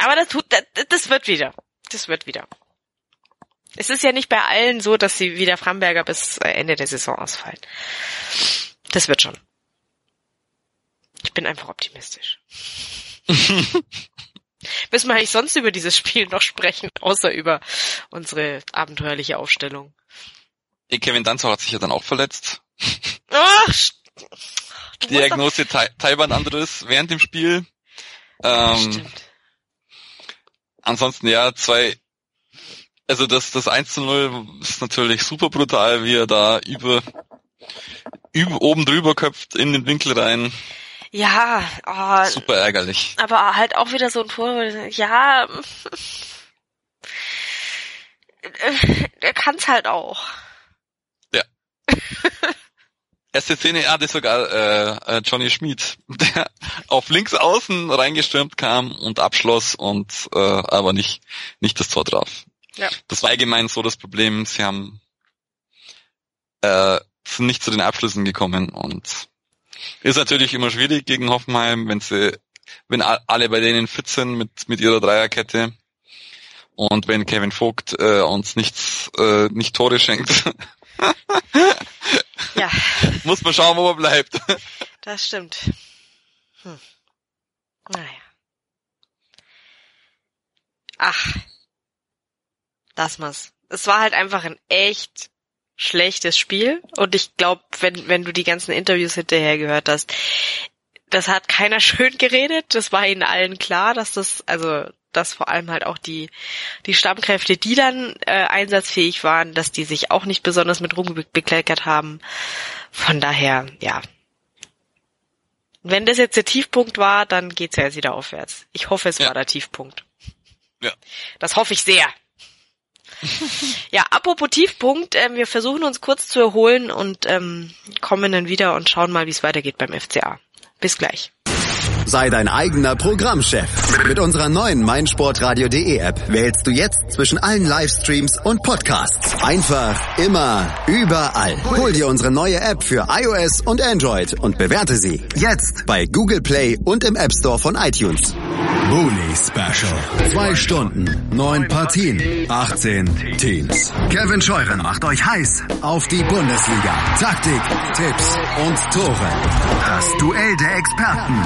Aber das tut, das, das wird wieder. Das wird wieder. Es ist ja nicht bei allen so, dass sie wie der Framberger bis äh, Ende der Saison ausfallen. Das wird schon. Ich bin einfach optimistisch. Müssen wir eigentlich sonst über dieses Spiel noch sprechen, außer über unsere abenteuerliche Aufstellung? Kevin Danzau hat sich ja dann auch verletzt. Ach, Diagnose Thai- Taiwan-Anderes während dem Spiel. Ähm, Stimmt. ansonsten ja, zwei, also das, das 1 zu 0 ist natürlich super brutal, wie er da über, über oben drüber köpft in den Winkel rein. Ja, oh, Super ärgerlich. aber halt auch wieder so ein Tor, wo denkst, ja, er kann's halt auch. Erste Szene hatte sogar äh, äh, Johnny Schmid, der auf links außen reingestürmt kam und abschloss und äh, aber nicht nicht das Tor traf. Ja. Das war allgemein so das Problem. Sie haben äh, sind nicht zu den Abschlüssen gekommen und ist natürlich immer schwierig gegen Hoffenheim, wenn sie wenn alle bei denen fit sind mit mit ihrer Dreierkette und wenn Kevin Vogt äh, uns nichts äh, nicht Tore schenkt, Ja, muss man schauen, wo er bleibt. das stimmt. Hm. Naja. Ach. Lass mal's. Es war halt einfach ein echt schlechtes Spiel. Und ich glaube, wenn, wenn du die ganzen Interviews hinterher gehört hast, das hat keiner schön geredet. Das war ihnen allen klar, dass das, also, dass vor allem halt auch die, die Stammkräfte, die dann äh, einsatzfähig waren, dass die sich auch nicht besonders mit Ruhm be- bekleckert haben. Von daher, ja. Wenn das jetzt der Tiefpunkt war, dann geht's ja jetzt wieder aufwärts. Ich hoffe, es Ja. war der Tiefpunkt. Ja. Das hoffe ich sehr. ja, apropos Tiefpunkt, ähm, wir versuchen uns kurz zu erholen und ähm, kommen dann wieder und schauen mal, wie es weitergeht beim FCA. Bis gleich. Sei dein eigener Programmchef. Mit unserer neuen meinsportradio.de App wählst du jetzt zwischen allen Livestreams und Podcasts. Einfach, immer, überall. Hol dir unsere neue App für iOS und Android und bewerte sie jetzt bei Google Play und im App Store von iTunes. Bully Special. Zwei Stunden, neun Partien, 18 Teams. Kevin Scheuren macht euch heiß auf die Bundesliga. Taktik, Tipps und Tore. Das Duell der Experten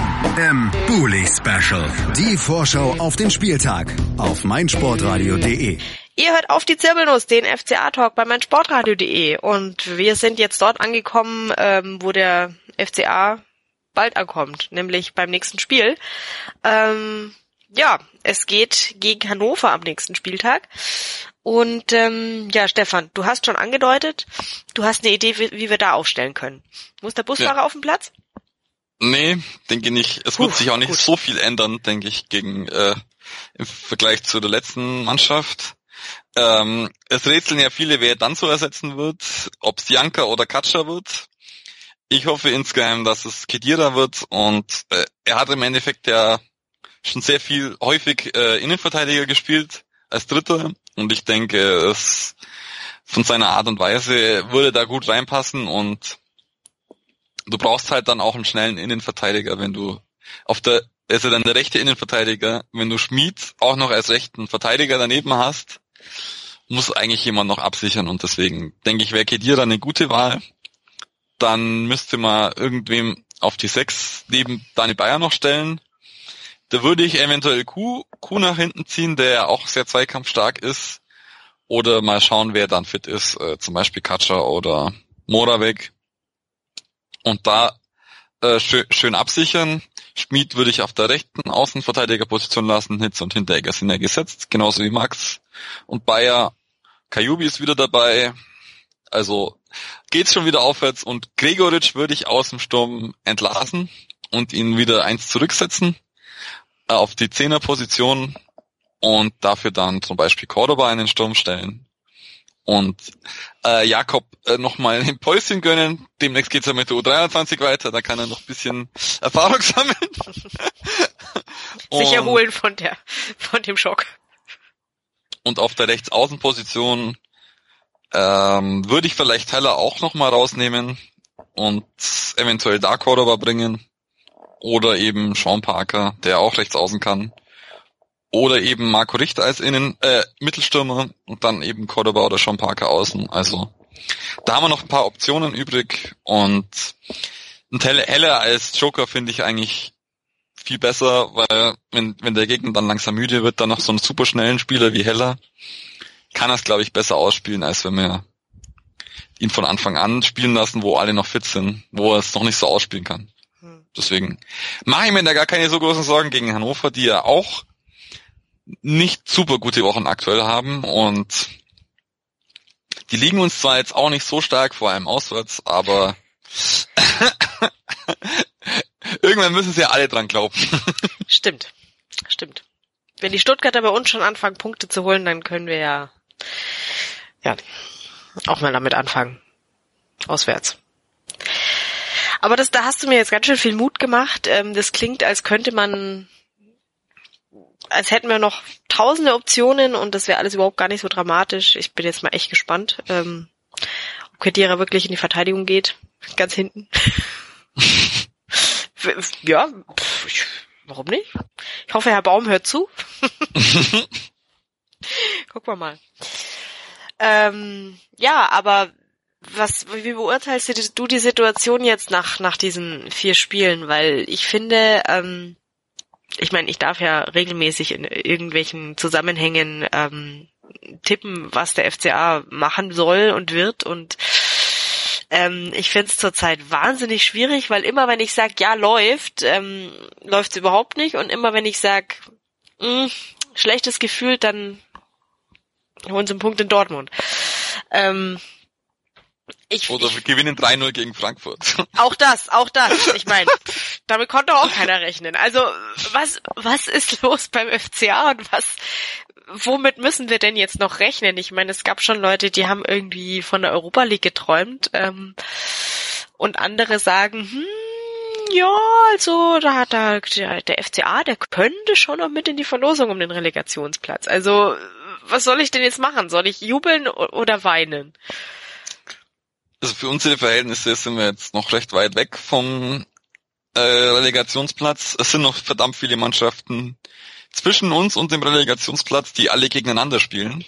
im Bully Special. Die Vorschau auf den Spieltag auf meinsportradio.de. Ihr hört auf die Zirbelnuss, den FCA-Talk bei meinsportradio.de und wir sind jetzt dort angekommen, ähm, wo der FCA bald ankommt, nämlich beim nächsten Spiel. Ähm, ja, es geht gegen Hannover am nächsten Spieltag. Und ähm, ja, Stefan, du hast schon angedeutet, du hast eine Idee, wie, wie wir da aufstellen können. Muss der Busfahrer ja. auf dem Platz? Nee, denke nicht. Es Puh, wird sich auch nicht gut. so viel ändern, denke ich, gegen äh, im Vergleich zu der letzten Mannschaft. Ähm, es rätseln ja viele, wer dann so ersetzen wird, ob es Janka oder Katscha wird. Ich hoffe insgeheim, dass es Kedira wird und äh, er hat im Endeffekt ja schon sehr viel häufig äh, Innenverteidiger gespielt als Dritter und ich denke, es von seiner Art und Weise würde da gut reinpassen und du brauchst halt dann auch einen schnellen Innenverteidiger, wenn du auf der, also dann der rechte Innenverteidiger, wenn du Schmied auch noch als rechten Verteidiger daneben hast, muss eigentlich jemand noch absichern und deswegen denke ich, wäre Kedira eine gute Wahl dann müsste man irgendwem auf die sechs neben Dani Bayer noch stellen. Da würde ich eventuell Q, Q nach hinten ziehen, der auch sehr zweikampfstark ist. Oder mal schauen, wer dann fit ist, äh, zum Beispiel Katscher oder Moravec. Und da äh, schön, schön absichern. Schmied würde ich auf der rechten Außenverteidigerposition lassen. Hitz und Hinteregger sind ja gesetzt, genauso wie Max. Und Bayer, Kajubi ist wieder dabei. Also geht's schon wieder aufwärts und Gregoritsch würde ich aus dem Sturm entlassen und ihn wieder eins zurücksetzen äh, auf die Zehnerposition und dafür dann zum Beispiel Cordoba in den Sturm stellen und äh, Jakob äh, nochmal ein Päuschen gönnen. Demnächst geht's ja mit der U23 weiter, da kann er noch ein bisschen Erfahrung sammeln. Sich erholen von der von dem Schock. Und auf der Rechtsaußenposition ähm, würde ich vielleicht Heller auch nochmal rausnehmen und eventuell da Cordoba bringen. Oder eben Sean Parker, der auch rechts außen kann. Oder eben Marco Richter als Innen, äh, Mittelstürmer und dann eben Cordoba oder Sean Parker außen. Also da haben wir noch ein paar Optionen übrig und ein Heller als Joker finde ich eigentlich viel besser, weil wenn, wenn der Gegner dann langsam müde wird, dann noch so einen super schnellen Spieler wie Heller kann das, glaube ich, besser ausspielen, als wenn wir ihn von Anfang an spielen lassen, wo alle noch fit sind, wo er es noch nicht so ausspielen kann. Hm. Deswegen mache ich mir da gar keine so großen Sorgen gegen Hannover, die ja auch nicht super gute Wochen aktuell haben und die liegen uns zwar jetzt auch nicht so stark, vor allem auswärts, aber irgendwann müssen sie ja alle dran glauben. Stimmt, stimmt. Wenn die Stuttgarter bei uns schon anfangen, Punkte zu holen, dann können wir ja ja, auch mal damit anfangen. Auswärts. Aber das, da hast du mir jetzt ganz schön viel Mut gemacht. Ähm, das klingt, als könnte man, als hätten wir noch tausende Optionen und das wäre alles überhaupt gar nicht so dramatisch. Ich bin jetzt mal echt gespannt, ähm, ob Kedira wirklich in die Verteidigung geht. Ganz hinten. ja, pff, warum nicht? Ich hoffe, Herr Baum hört zu. Gucken wir mal. Ähm, ja, aber was, wie beurteilst du die Situation jetzt nach, nach diesen vier Spielen? Weil ich finde, ähm, ich meine, ich darf ja regelmäßig in irgendwelchen Zusammenhängen ähm, tippen, was der FCA machen soll und wird und ähm, ich finde es zurzeit wahnsinnig schwierig, weil immer wenn ich sage, ja, läuft, ähm, läuft es überhaupt nicht und immer wenn ich sage, hm, schlechtes Gefühl, dann holen sie einen Punkt in Dortmund. Ähm, ich, Oder wir gewinnen 3-0 gegen Frankfurt. Auch das, auch das. Ich meine, damit konnte auch keiner rechnen. Also was, was ist los beim FCA und was, womit müssen wir denn jetzt noch rechnen? Ich meine, es gab schon Leute, die haben irgendwie von der Europa League geträumt ähm, und andere sagen, hm, ja, also da hat da der, der FCA, der könnte schon noch mit in die Verlosung um den Relegationsplatz. Also was soll ich denn jetzt machen? Soll ich jubeln oder weinen? Also für unsere Verhältnisse sind wir jetzt noch recht weit weg vom äh, Relegationsplatz. Es sind noch verdammt viele Mannschaften zwischen uns und dem Relegationsplatz, die alle gegeneinander spielen.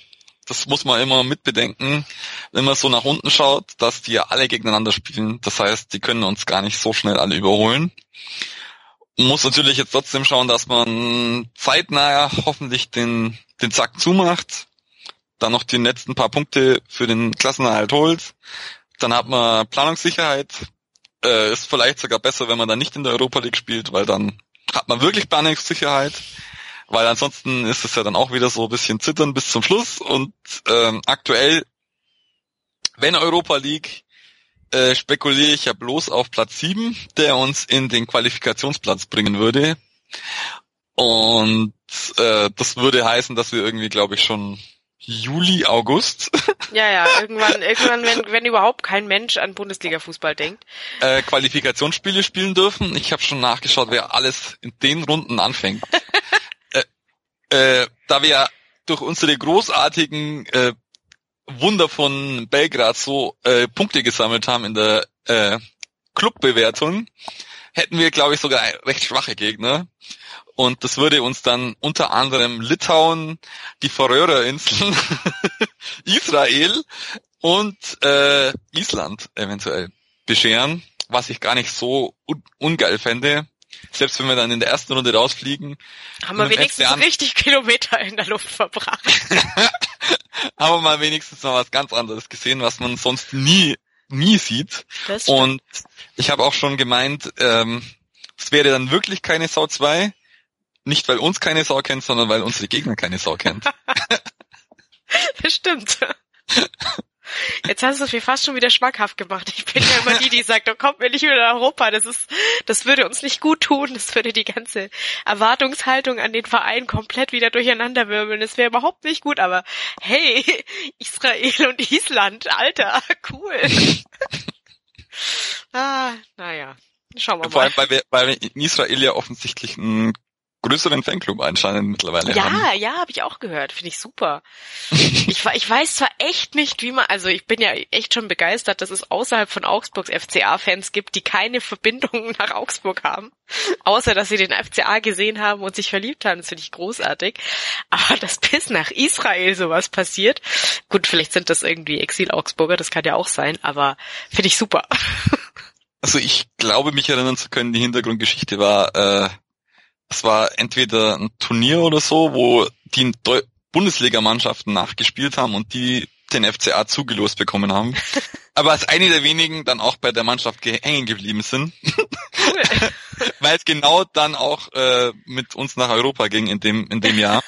Das muss man immer mitbedenken, wenn man so nach unten schaut, dass die alle gegeneinander spielen. Das heißt, die können uns gar nicht so schnell alle überholen. Muss natürlich jetzt trotzdem schauen, dass man zeitnah hoffentlich den, den Sack zumacht, dann noch die letzten paar Punkte für den Klassenerhalt holt. Dann hat man Planungssicherheit. Äh, ist vielleicht sogar besser, wenn man dann nicht in der Europa League spielt, weil dann hat man wirklich Planungssicherheit weil ansonsten ist es ja dann auch wieder so ein bisschen zittern bis zum Schluss und ähm, aktuell, wenn Europa League, äh, spekuliere ich ja bloß auf Platz 7, der uns in den Qualifikationsplatz bringen würde. Und äh, das würde heißen, dass wir irgendwie, glaube ich, schon Juli, August. Ja, ja, irgendwann, irgendwann, wenn, wenn überhaupt kein Mensch an Bundesliga-Fußball denkt. Äh, Qualifikationsspiele spielen dürfen. Ich habe schon nachgeschaut, wer alles in den Runden anfängt. äh, da wir durch unsere großartigen äh, Wunder von Belgrad so äh, Punkte gesammelt haben in der äh, Clubbewertung, hätten wir, glaube ich, sogar recht schwache Gegner. Und das würde uns dann unter anderem Litauen, die Färöerinseln, Israel und äh, Island eventuell bescheren, was ich gar nicht so un ungeil fände selbst wenn wir dann in der ersten Runde rausfliegen. Haben wir wenigstens richtig Kilometer in der Luft verbracht. haben wir mal wenigstens noch was ganz anderes gesehen, was man sonst nie, nie sieht. Und ich habe auch schon gemeint, ähm, es wäre dann wirklich keine Sau 2. Nicht weil uns keine Sau kennt, sondern weil unsere Gegner keine Sau kennt. das stimmt. Jetzt hast du es mir fast schon wieder schmackhaft gemacht. Ich bin ja immer die, die sagt, oh, kommt mir nicht wieder nach Europa. Das ist, das würde uns nicht gut tun. Das würde die ganze Erwartungshaltung an den Verein komplett wieder durcheinander wirbeln. Das wäre überhaupt nicht gut. Aber hey, Israel und Island, Alter, cool. ah, naja. Schauen wir mal. Vor allem, weil wir, weil in Israel ja offensichtlich ein größeren Fanclub anscheinend mittlerweile ja, haben. Ja, habe ich auch gehört. Finde ich super. ich, ich weiß zwar echt nicht, wie man, also ich bin ja echt schon begeistert, dass es außerhalb von Augsburgs FCA-Fans gibt, die keine Verbindungen nach Augsburg haben. Außer, dass sie den FCA gesehen haben und sich verliebt haben. Das finde ich großartig. Aber dass bis nach Israel sowas passiert, gut, vielleicht sind das irgendwie Exil-Augsburger, das kann ja auch sein, aber finde ich super. Also ich glaube, mich erinnern zu können, die Hintergrundgeschichte war, äh, es war entweder ein Turnier oder so, wo die Bundesligamannschaften nachgespielt haben und die den FCA zugelost bekommen haben. Aber als eine der wenigen dann auch bei der Mannschaft hängen geblieben sind. Cool. Weil es genau dann auch äh, mit uns nach Europa ging in dem, in dem Jahr.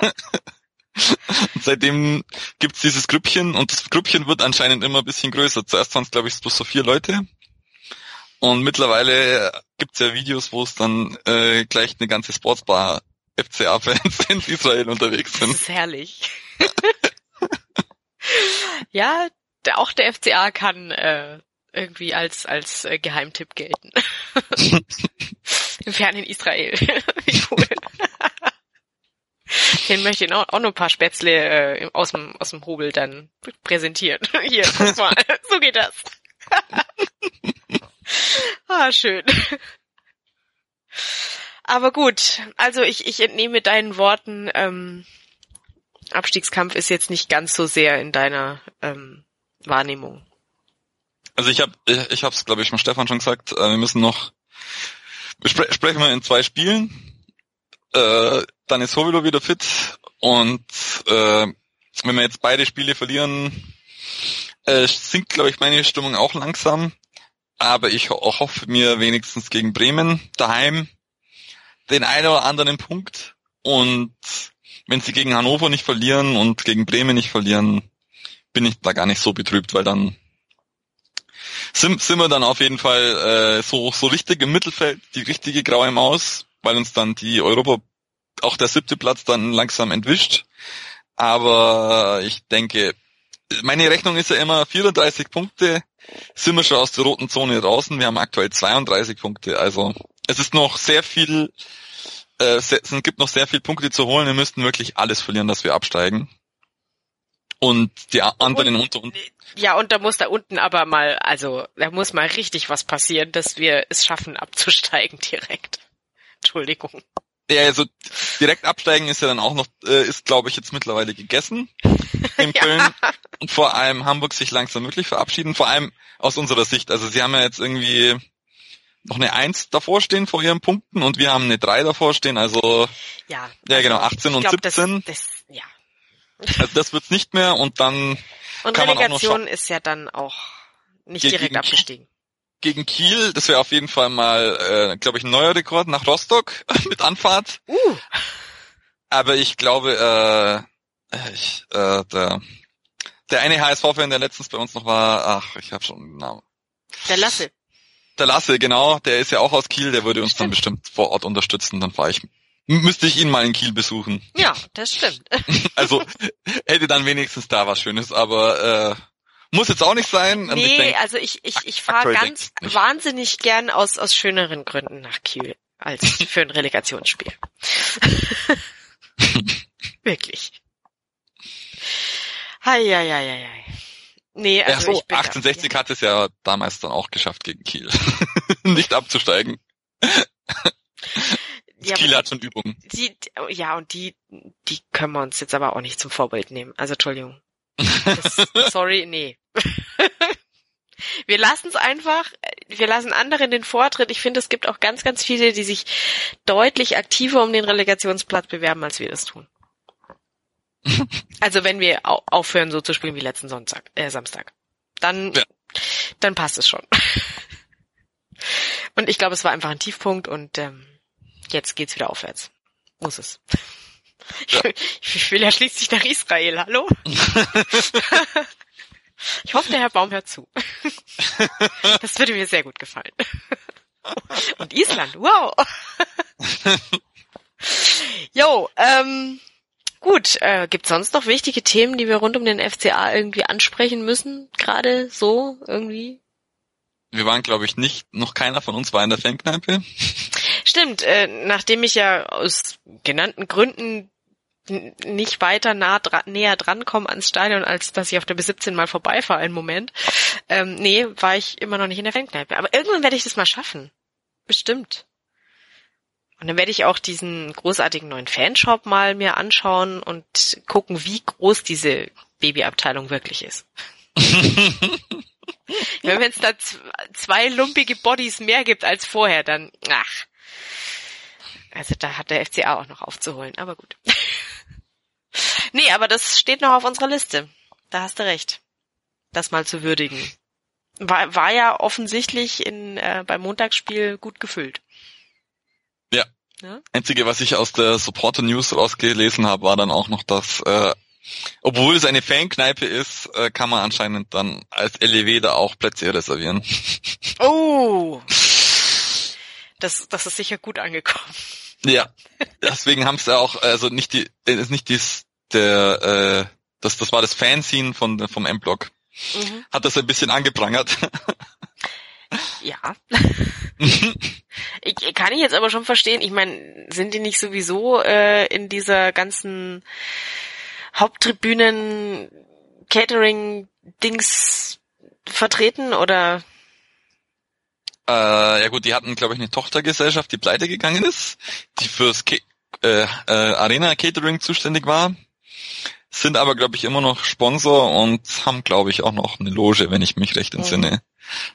seitdem gibt's dieses Grüppchen und das Grüppchen wird anscheinend immer ein bisschen größer. Zuerst waren es, glaube ich, bloß so vier Leute. Und mittlerweile gibt's ja Videos, wo es dann äh, gleich eine ganze Sportsbar FCA-Fans in Israel unterwegs sind. Das ist herrlich. ja, der, auch der FCA kann äh, irgendwie als als äh, Geheimtipp gelten. Im fernen Israel. Wie cool. Den möchte ich auch, auch noch ein paar Spätzle äh, aus dem aus dem Hobel dann präsentieren. Hier, guck mal, so geht das. Ah, schön. Aber gut, also ich, ich entnehme deinen Worten, ähm, Abstiegskampf ist jetzt nicht ganz so sehr in deiner ähm, Wahrnehmung. Also ich habe, ich, habe es, glaube ich, mit Stefan schon gesagt. Äh, wir müssen noch spre sprechen wir in zwei Spielen. Äh, dann ist Hovilo wieder fit und äh, wenn wir jetzt beide Spiele verlieren, äh, sinkt, glaube ich, meine Stimmung auch langsam aber ich hoffe mir wenigstens gegen Bremen daheim den einen oder anderen Punkt und wenn sie gegen Hannover nicht verlieren und gegen Bremen nicht verlieren, bin ich da gar nicht so betrübt, weil dann sind, sind wir dann auf jeden Fall äh, so, so richtig im Mittelfeld, die richtige graue Maus, weil uns dann die Europa, auch der siebte Platz dann langsam entwischt. Aber ich denke, meine Rechnung ist ja immer 34 Punkte, sind wir schon aus der roten Zone draußen. Wir haben aktuell 32 Punkte. Also es ist noch sehr viel, äh, es gibt noch sehr viele Punkte zu holen. Wir müssten wirklich alles verlieren, dass wir absteigen. Und die anderen und, unter uns. Ja, und da muss da unten aber mal, also da muss mal richtig was passieren, dass wir es schaffen, abzusteigen direkt. Entschuldigung. Ja, also direkt absteigen ist ja dann auch noch, äh, ist glaube ich jetzt mittlerweile gegessen in Köln. Und vor allem Hamburg sich langsam wirklich verabschieden, vor allem aus unserer Sicht. Also sie haben ja jetzt irgendwie noch eine Eins davor stehen vor ihren Punkten und wir haben eine Drei davor stehen, also ja, ja also genau, 18 und glaub, 17. Das, das, ja. Also das wird's nicht mehr und dann Und kann man auch noch Relegation ist ja dann auch nicht Gegen- direkt abgestiegen. gegen Kiel, das wäre auf jeden Fall mal, äh, glaube ich, ein neuer Rekord nach Rostock mit Anfahrt. Uh, Aber ich glaube, äh, äh, ich, äh, der, der eine HSV-Fan, der letztens bei uns noch war, ach, ich habe schon den Namen. der Lasse. Der Lasse, genau, der ist ja auch aus Kiel, der würde uns dann bestimmt vor Ort unterstützen, dann fahre ich, müsste ich ihn mal in Kiel besuchen. Ja, das stimmt. Also hätte dann wenigstens da was Schönes, aber äh, muss jetzt auch nicht sein. Und ich Nee, denk, also ich, ich, ich fahre ganz wahnsinnig gern aus, aus schöneren Gründen nach Kiel als für ein Relegationsspiel. Wirklich. Hei, hei, hei, hei. Nee, ja, also so, ich bin 1860 da, hat es ja damals dann auch geschafft gegen Kiel. nicht abzusteigen. ja, Kiel hat schon Übungen. die, ja, und die, die können wir uns jetzt aber auch nicht zum Vorbild nehmen. Also Entschuldigung. Das, sorry, nee. Wir lassen es einfach, wir lassen anderen den Vortritt. Ich finde, es gibt auch ganz, ganz viele, die sich deutlich aktiver um den Relegationsplatz bewerben, als wir das tun. Also wenn wir au aufhören, so zu spielen wie letzten Sonntag, äh, Samstag, dann, Ja. dann passt es schon. Und ich glaube, es war einfach ein Tiefpunkt und ähm, jetzt geht's wieder aufwärts. Muss es. Ja. Ich will ja schließlich nach Israel, hallo? Ich hoffe, der Herr Baum hört zu. Das würde mir sehr gut gefallen. Und Island, wow. Jo, ähm, gut, äh, gibt sonst noch wichtige Themen, die wir rund um den FCA irgendwie ansprechen müssen? Gerade so irgendwie? Wir waren, glaube ich, nicht, noch keiner von uns war in der Fankneipe. Stimmt, äh, nachdem ich ja aus genannten Gründen nicht weiter nah dra näher drankomme ans Stadion, als dass ich auf der B17 mal vorbeifahre einen Moment. Ähm, nee, war ich immer noch nicht in der Fankneipe. Aber irgendwann werde ich das mal schaffen. Bestimmt. Und dann werde ich auch diesen großartigen neuen Fanshop mal mir anschauen und gucken, wie groß diese Babyabteilung wirklich ist. Wenn es da zwei lumpige Bodies mehr gibt als vorher, dann, ach. Also da hat der FCA auch noch aufzuholen, aber gut. nee, aber das steht noch auf unserer Liste. Da hast du recht. Das mal zu würdigen. War, war ja offensichtlich in, äh, beim Montagsspiel gut gefüllt. Ja. Ja? Einzige, was ich aus der Supporter News rausgelesen habe, war dann auch noch, dass äh, obwohl es eine Fankneipe ist, äh, kann man anscheinend dann als LEW da auch Plätze reservieren. Oh! Das, das ist sicher gut angekommen. Ja. Deswegen haben sie auch, also nicht die, äh, ist nicht dies, der, äh, das, das war das Fanscene von, vom M-Block. Mhm. Hat das ein bisschen angeprangert. Ja. ich, kann ich jetzt aber schon verstehen. Ich meine, sind die nicht sowieso äh, in dieser ganzen Haupttribünen Catering-Dings vertreten oder? Äh, ja gut, die hatten, glaube ich, eine Tochtergesellschaft, die pleite gegangen ist, die fürs Ca äh, äh, Arena Catering zuständig war, sind aber, glaube ich, immer noch Sponsor und haben, glaube ich, auch noch eine Loge, wenn ich mich recht entsinne,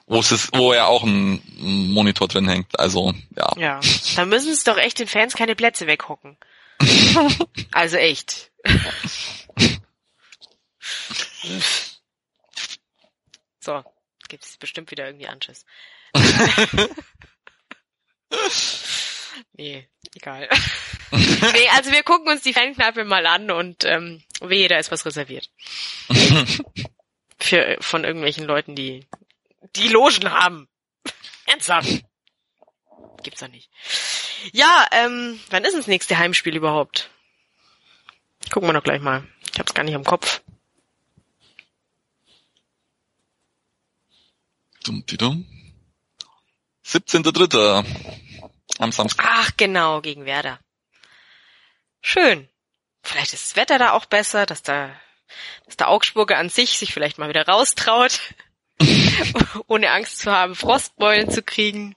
wo es ist, wo ja auch ein Monitor drin hängt. Also ja, Ja. Da müssen es doch echt den Fans keine Plätze weghocken. also echt. so, gibt's bestimmt wieder irgendwie Anschiss. nee, egal. nee, also wir gucken uns die Fankneipe mal an und ähm, wehe, da ist was reserviert. Für von irgendwelchen Leuten, die die Logen haben. Ernsthaft. Gibt's doch nicht. Ja, ähm, wann ist das nächste Heimspiel überhaupt? Gucken wir doch gleich mal. Ich hab's gar nicht im Kopf. Dum, -di dum. 17.3. am Samstag. Ach genau, gegen Werder. Schön. Vielleicht ist das Wetter da auch besser, dass da, dass der Augsburger an sich sich vielleicht mal wieder raustraut. ohne Angst zu haben, Frostbeulen zu kriegen.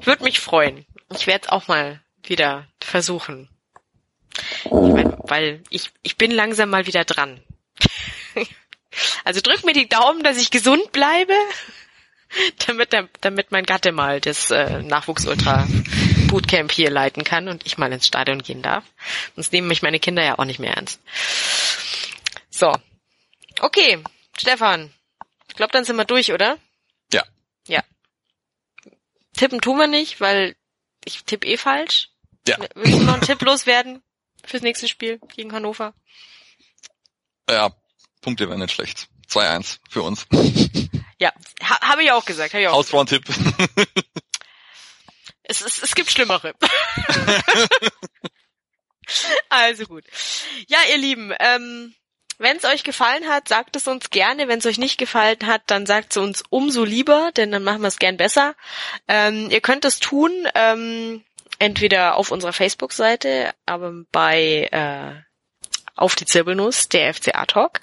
Ich würde mich freuen. Ich werde es auch mal wieder versuchen. Ich mein, weil ich, ich bin langsam mal wieder dran. Also drück mir die Daumen, dass ich gesund bleibe, damit, damit mein Gatte mal das äh, Nachwuchsultra Bootcamp hier leiten kann und ich mal ins Stadion gehen darf. Sonst nehmen mich meine Kinder ja auch nicht mehr ernst. So. Okay, Stefan. Ich glaube, dann sind wir durch, oder? Ja. Ja. Tippen tun wir nicht, weil ich tippe eh falsch. Ja. Willst du noch einen Tipp loswerden fürs nächste Spiel gegen Hannover? Ja, Punkte wären nicht schlecht. 2-1 für uns. Ja, ha, habe ich auch gesagt. Hab ich auch Hausfrauentipp. Es, es, es gibt Schlimmere. also gut. Ja, ihr Lieben, ähm, wenn es euch gefallen hat, sagt es uns gerne. Wenn es euch nicht gefallen hat, dann sagt es uns umso lieber, denn dann machen wir es gern besser. Ähm, ihr könnt es tun, ähm, entweder auf unserer Facebook-Seite, aber bei äh, auf die Zirbelnuss, der FCA Talk.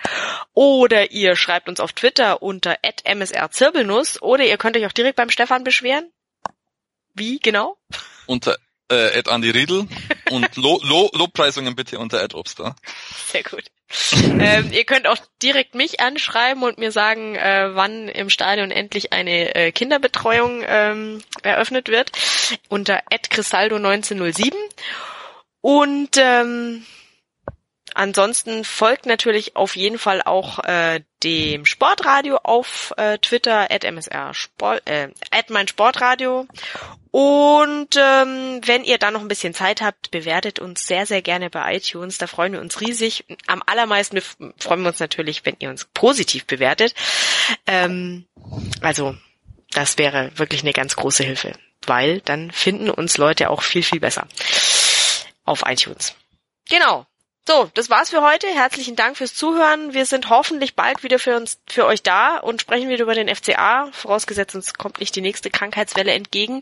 Oder ihr schreibt uns auf Twitter unter msrzirbelnuss oder ihr könnt euch auch direkt beim Stefan beschweren. Wie genau? unter äh, Riedel und Lo Lo Lobpreisungen bitte unter Obster. Sehr gut. ähm, ihr könnt auch direkt mich anschreiben und mir sagen, äh, wann im Stadion endlich eine äh, Kinderbetreuung ähm, eröffnet wird. Unter @crisaldo1907 und ähm, Ansonsten folgt natürlich auf jeden Fall auch äh, dem Sportradio auf äh, Twitter at msr Sport, äh, at mein Sportradio und ähm, wenn ihr da noch ein bisschen Zeit habt, bewertet uns sehr sehr gerne bei iTunes. Da freuen wir uns riesig. Am allermeisten freuen wir uns natürlich, wenn ihr uns positiv bewertet. Ähm, also das wäre wirklich eine ganz große Hilfe, weil dann finden uns Leute auch viel viel besser auf iTunes. Genau. So, das war's für heute. Herzlichen Dank fürs Zuhören. Wir sind hoffentlich bald wieder für uns, für euch da und sprechen wieder über den FCA. Vorausgesetzt, uns kommt nicht die nächste Krankheitswelle entgegen.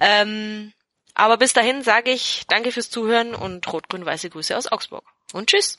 Ähm, aber bis dahin sage ich Danke fürs Zuhören und rot-grün-weiße Grüße aus Augsburg. Und tschüss.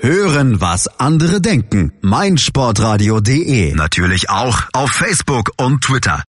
Hören, was andere denken. meinsportradio.de. Natürlich auch auf Facebook und Twitter.